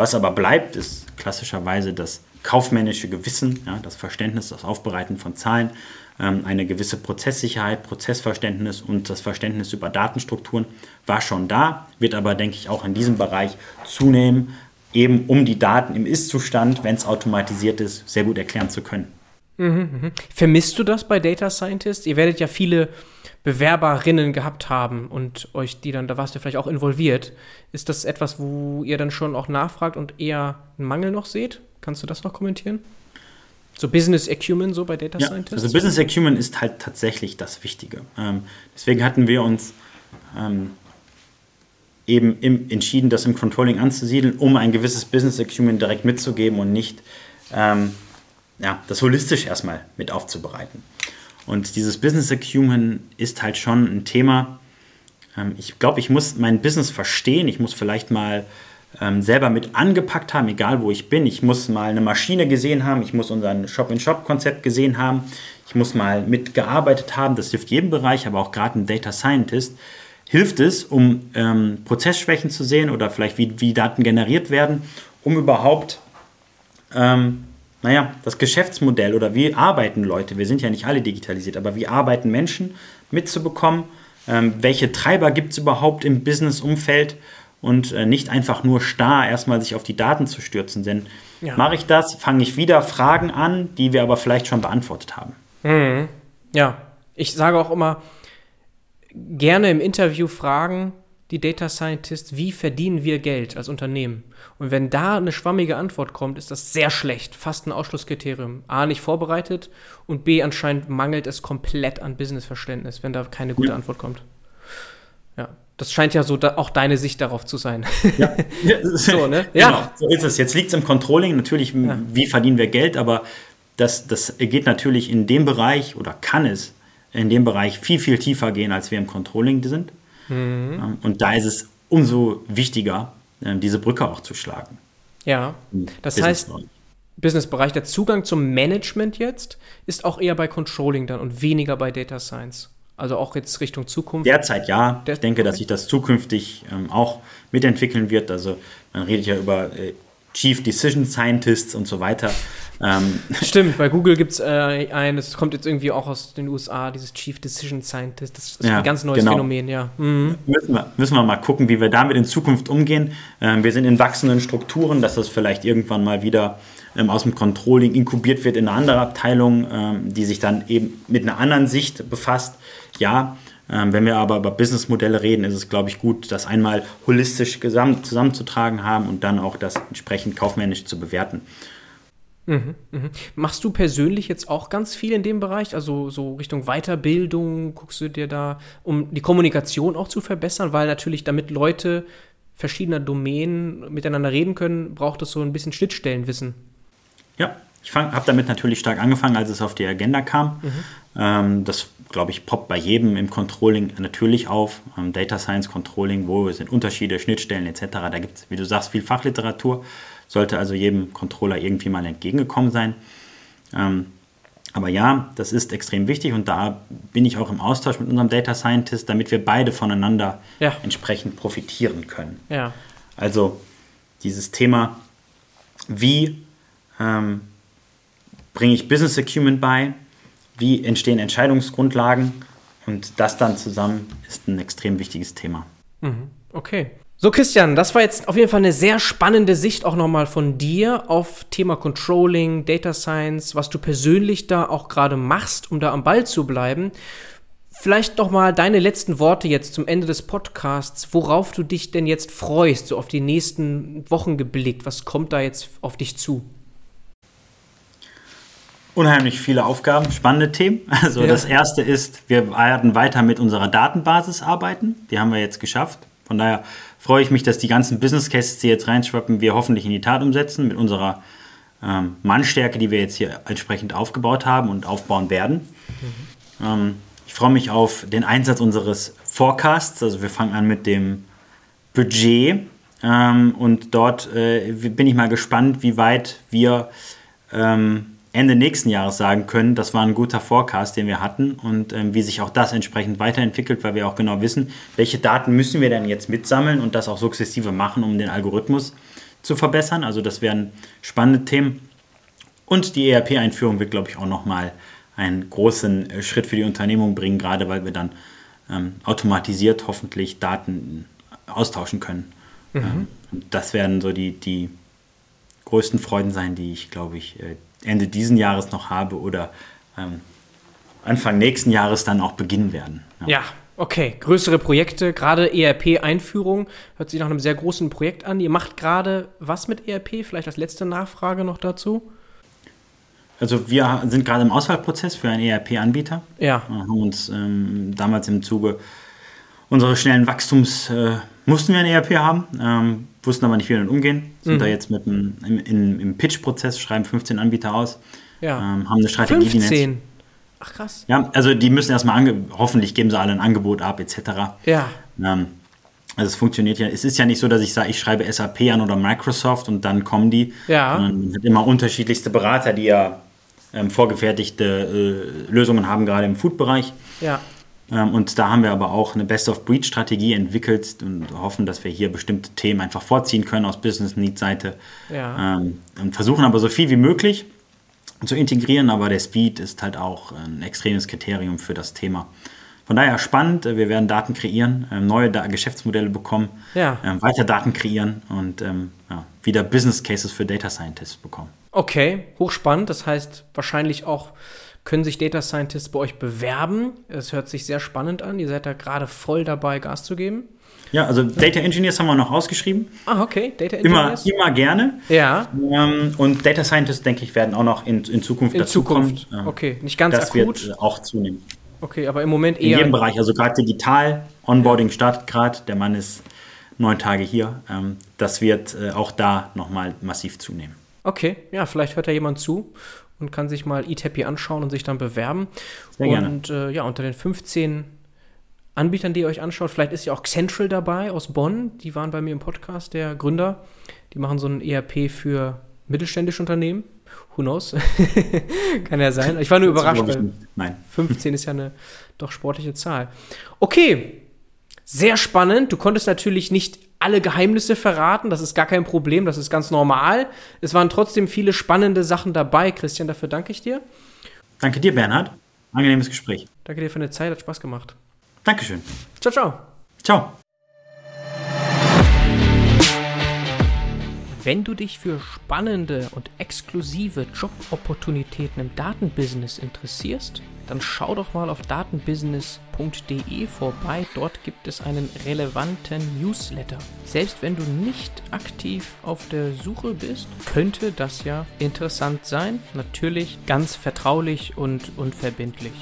Was aber bleibt, ist klassischerweise das kaufmännische Gewissen, ja, das Verständnis, das Aufbereiten von Zahlen, ähm, eine gewisse Prozesssicherheit, Prozessverständnis und das Verständnis über Datenstrukturen war schon da, wird aber, denke ich, auch in diesem Bereich zunehmen, eben um die Daten im Ist-Zustand, wenn es automatisiert ist, sehr gut erklären zu können. Mhm, mh. Vermisst du das bei Data Scientist? Ihr werdet ja viele Bewerberinnen gehabt haben und euch die dann, da warst du vielleicht auch involviert. Ist das etwas, wo ihr dann schon auch nachfragt und eher einen Mangel noch seht? Kannst du das noch kommentieren? So Business Acumen so bei Data ja, Scientists? Also Business Acumen ist halt tatsächlich das Wichtige. Ähm, deswegen hatten wir uns ähm, eben im, entschieden, das im Controlling anzusiedeln, um ein gewisses Business Acumen direkt mitzugeben und nicht ähm, ja, das holistisch erstmal mit aufzubereiten. Und dieses Business Acumen ist halt schon ein Thema. Ähm, ich glaube, ich muss mein Business verstehen. Ich muss vielleicht mal ähm, selber mit angepackt haben, egal wo ich bin. Ich muss mal eine Maschine gesehen haben. Ich muss unser Shop-in-Shop-Konzept gesehen haben. Ich muss mal mitgearbeitet haben. Das hilft jedem Bereich, aber auch gerade ein Data Scientist hilft es, um ähm, Prozessschwächen zu sehen oder vielleicht wie, wie Daten generiert werden, um überhaupt, ähm, naja, das Geschäftsmodell oder wie arbeiten Leute, wir sind ja nicht alle digitalisiert, aber wie arbeiten Menschen mitzubekommen, ähm, welche Treiber gibt es überhaupt im Business-Umfeld und äh, nicht einfach nur starr erstmal sich auf die Daten zu stürzen. Denn ja. mache ich das, fange ich wieder Fragen an, die wir aber vielleicht schon beantwortet haben. Mhm. Ja, ich sage auch immer, gerne im Interview fragen, die Data Scientists, wie verdienen wir Geld als Unternehmen? Und wenn da eine schwammige Antwort kommt, ist das sehr schlecht, fast ein Ausschlusskriterium. A, nicht vorbereitet und B, anscheinend mangelt es komplett an Businessverständnis, wenn da keine gute ja. Antwort kommt. Ja, das scheint ja so da, auch deine Sicht darauf zu sein. Ja, so, ne? ja. Genau, so ist es. Jetzt liegt es im Controlling, natürlich, ja. wie verdienen wir Geld, aber das, das geht natürlich in dem Bereich oder kann es in dem Bereich viel, viel tiefer gehen, als wir im Controlling sind. Mhm. Und da ist es umso wichtiger, ähm, diese Brücke auch zu schlagen. Ja, das heißt, Businessbereich, der Zugang zum Management jetzt ist auch eher bei Controlling dann und weniger bei Data Science. Also auch jetzt Richtung Zukunft. Derzeit ja. ich denke, dass sich das zukünftig ähm, auch mitentwickeln wird. Also man redet ja über äh, Chief Decision Scientists und so weiter. Ähm. Stimmt, bei Google gibt es äh, ein, das kommt jetzt irgendwie auch aus den USA, dieses Chief Decision Scientist. Das ist ja, ein ganz neues genau. Phänomen, ja. Mhm. Müssen, wir, müssen wir mal gucken, wie wir damit in Zukunft umgehen. Ähm, wir sind in wachsenden Strukturen, dass das vielleicht irgendwann mal wieder ähm, aus dem Controlling inkubiert wird in eine andere Abteilung, ähm, die sich dann eben mit einer anderen Sicht befasst. Ja, ähm, wenn wir aber über Businessmodelle reden, ist es, glaube ich, gut, das einmal holistisch zusammenzutragen haben und dann auch das entsprechend kaufmännisch zu bewerten. Mhm, mh. Machst du persönlich jetzt auch ganz viel in dem Bereich, also so Richtung Weiterbildung, guckst du dir da, um die Kommunikation auch zu verbessern, weil natürlich damit Leute verschiedener Domänen miteinander reden können, braucht es so ein bisschen Schnittstellenwissen. Ja, ich habe damit natürlich stark angefangen, als es auf die Agenda kam. Mhm. Ähm, das, glaube ich, poppt bei jedem im Controlling natürlich auf. Ähm, Data Science Controlling, wo sind Unterschiede, Schnittstellen etc. Da gibt es, wie du sagst, viel Fachliteratur. Sollte also jedem Controller irgendwie mal entgegengekommen sein. Ähm, aber ja, das ist extrem wichtig und da bin ich auch im Austausch mit unserem Data Scientist, damit wir beide voneinander ja. entsprechend profitieren können. Ja. Also dieses Thema, wie ähm, bringe ich Business Acumen bei, wie entstehen Entscheidungsgrundlagen und das dann zusammen ist ein extrem wichtiges Thema. Mhm. Okay. So, Christian, das war jetzt auf jeden Fall eine sehr spannende Sicht auch nochmal von dir auf Thema Controlling, Data Science, was du persönlich da auch gerade machst, um da am Ball zu bleiben. Vielleicht noch mal deine letzten Worte jetzt zum Ende des Podcasts, worauf du dich denn jetzt freust, so auf die nächsten Wochen geblickt. Was kommt da jetzt auf dich zu? unheimlich viele Aufgaben, spannende Themen. Also ja. das erste ist, wir werden weiter mit unserer Datenbasis arbeiten. Die haben wir jetzt geschafft. Von daher freue ich mich, dass die ganzen Business Cases, die jetzt reinschwappen, wir hoffentlich in die Tat umsetzen mit unserer ähm, Mannstärke, die wir jetzt hier entsprechend aufgebaut haben und aufbauen werden. Mhm. Ähm, ich freue mich auf den Einsatz unseres Forecasts. Also wir fangen an mit dem Budget ähm, und dort äh, bin ich mal gespannt, wie weit wir ähm, Ende nächsten Jahres sagen können, das war ein guter Forecast, den wir hatten und ähm, wie sich auch das entsprechend weiterentwickelt, weil wir auch genau wissen, welche Daten müssen wir denn jetzt mitsammeln und das auch sukzessive machen, um den Algorithmus zu verbessern. Also das wären spannende Themen. Und die ERP-Einführung wird, glaube ich, auch nochmal einen großen äh, Schritt für die Unternehmung bringen, gerade weil wir dann ähm, automatisiert hoffentlich Daten austauschen können. Mhm. Ähm, das werden so die, die größten Freuden sein, die ich, glaube ich, äh, Ende diesen Jahres noch habe oder ähm, Anfang nächsten Jahres dann auch beginnen werden. Ja. ja. Okay, größere Projekte, gerade ERP-Einführung, hört sich nach einem sehr großen Projekt an. Ihr macht gerade was mit ERP? Vielleicht als letzte Nachfrage noch dazu. Also wir sind gerade im Auswahlprozess für einen ERP-Anbieter. Ja. Wir haben uns ähm, damals im Zuge unseres schnellen Wachstums äh, mussten wir ein ERP haben, ähm, wussten aber nicht, wie wir damit umgehen. Sind mhm. da jetzt mit einem, im, im Pitch-Prozess, schreiben 15 Anbieter aus, ja. ähm, haben eine Strategie. 15? Ach krass. Ja, also die müssen erstmal, hoffentlich geben sie alle ein Angebot ab, etc. Ja. Ähm, also es funktioniert ja, es ist ja nicht so, dass ich sage, ich schreibe SAP an oder Microsoft und dann kommen die. Ja. man hat immer unterschiedlichste Berater, die ja ähm, vorgefertigte äh, Lösungen haben, gerade im Food-Bereich. Ja. Ähm, und da haben wir aber auch eine Best-of-Breed-Strategie entwickelt und hoffen, dass wir hier bestimmte Themen einfach vorziehen können aus Business Need-Seite. Ja. Ähm, und versuchen aber so viel wie möglich zu integrieren, aber der Speed ist halt auch ein extremes Kriterium für das Thema. Von daher spannend, wir werden Daten kreieren, ähm, neue Geschäftsmodelle bekommen, ja. weiter Daten kreieren und ja, wieder Business Cases für Data Scientists bekommen. Okay, hochspannend. Das heißt wahrscheinlich auch können sich Data Scientists bei euch bewerben. Es hört sich sehr spannend an. Ihr seid da gerade voll dabei, Gas zu geben. Ja, also Data Engineers haben wir noch ausgeschrieben. Ah, okay, Data Engineers. Immer, immer gerne. Ja. Ähm, und Data Scientists, denke ich, werden auch noch in, in Zukunft in Zukunft. Ähm, okay, nicht ganz das akut. Das wird auch zunehmen. Okay, aber im Moment eher. In jedem Bereich, also gerade digital, Onboarding startet gerade, der Mann ist neun Tage hier. Ähm, das wird äh, auch da nochmal massiv zunehmen. Okay, ja, vielleicht hört da jemand zu und kann sich mal eTappy anschauen und sich dann bewerben. Sehr und äh, ja, unter den 15 Anbietern, die ihr euch anschaut, vielleicht ist ja auch Central dabei aus Bonn. Die waren bei mir im Podcast, der Gründer. Die machen so ein ERP für mittelständische Unternehmen. Who knows? Kann ja sein. Ich war nur überrascht, weil Nein. 15 ist ja eine doch sportliche Zahl. Okay, sehr spannend. Du konntest natürlich nicht alle Geheimnisse verraten. Das ist gar kein Problem. Das ist ganz normal. Es waren trotzdem viele spannende Sachen dabei. Christian, dafür danke ich dir. Danke dir, Bernhard. Angenehmes Gespräch. Danke dir für deine Zeit. Hat Spaß gemacht. Dankeschön. Ciao, ciao. Ciao. Wenn du dich für spannende und exklusive Jobopportunitäten im Datenbusiness interessierst, dann schau doch mal auf datenbusiness.de vorbei. Dort gibt es einen relevanten Newsletter. Selbst wenn du nicht aktiv auf der Suche bist, könnte das ja interessant sein. Natürlich ganz vertraulich und unverbindlich.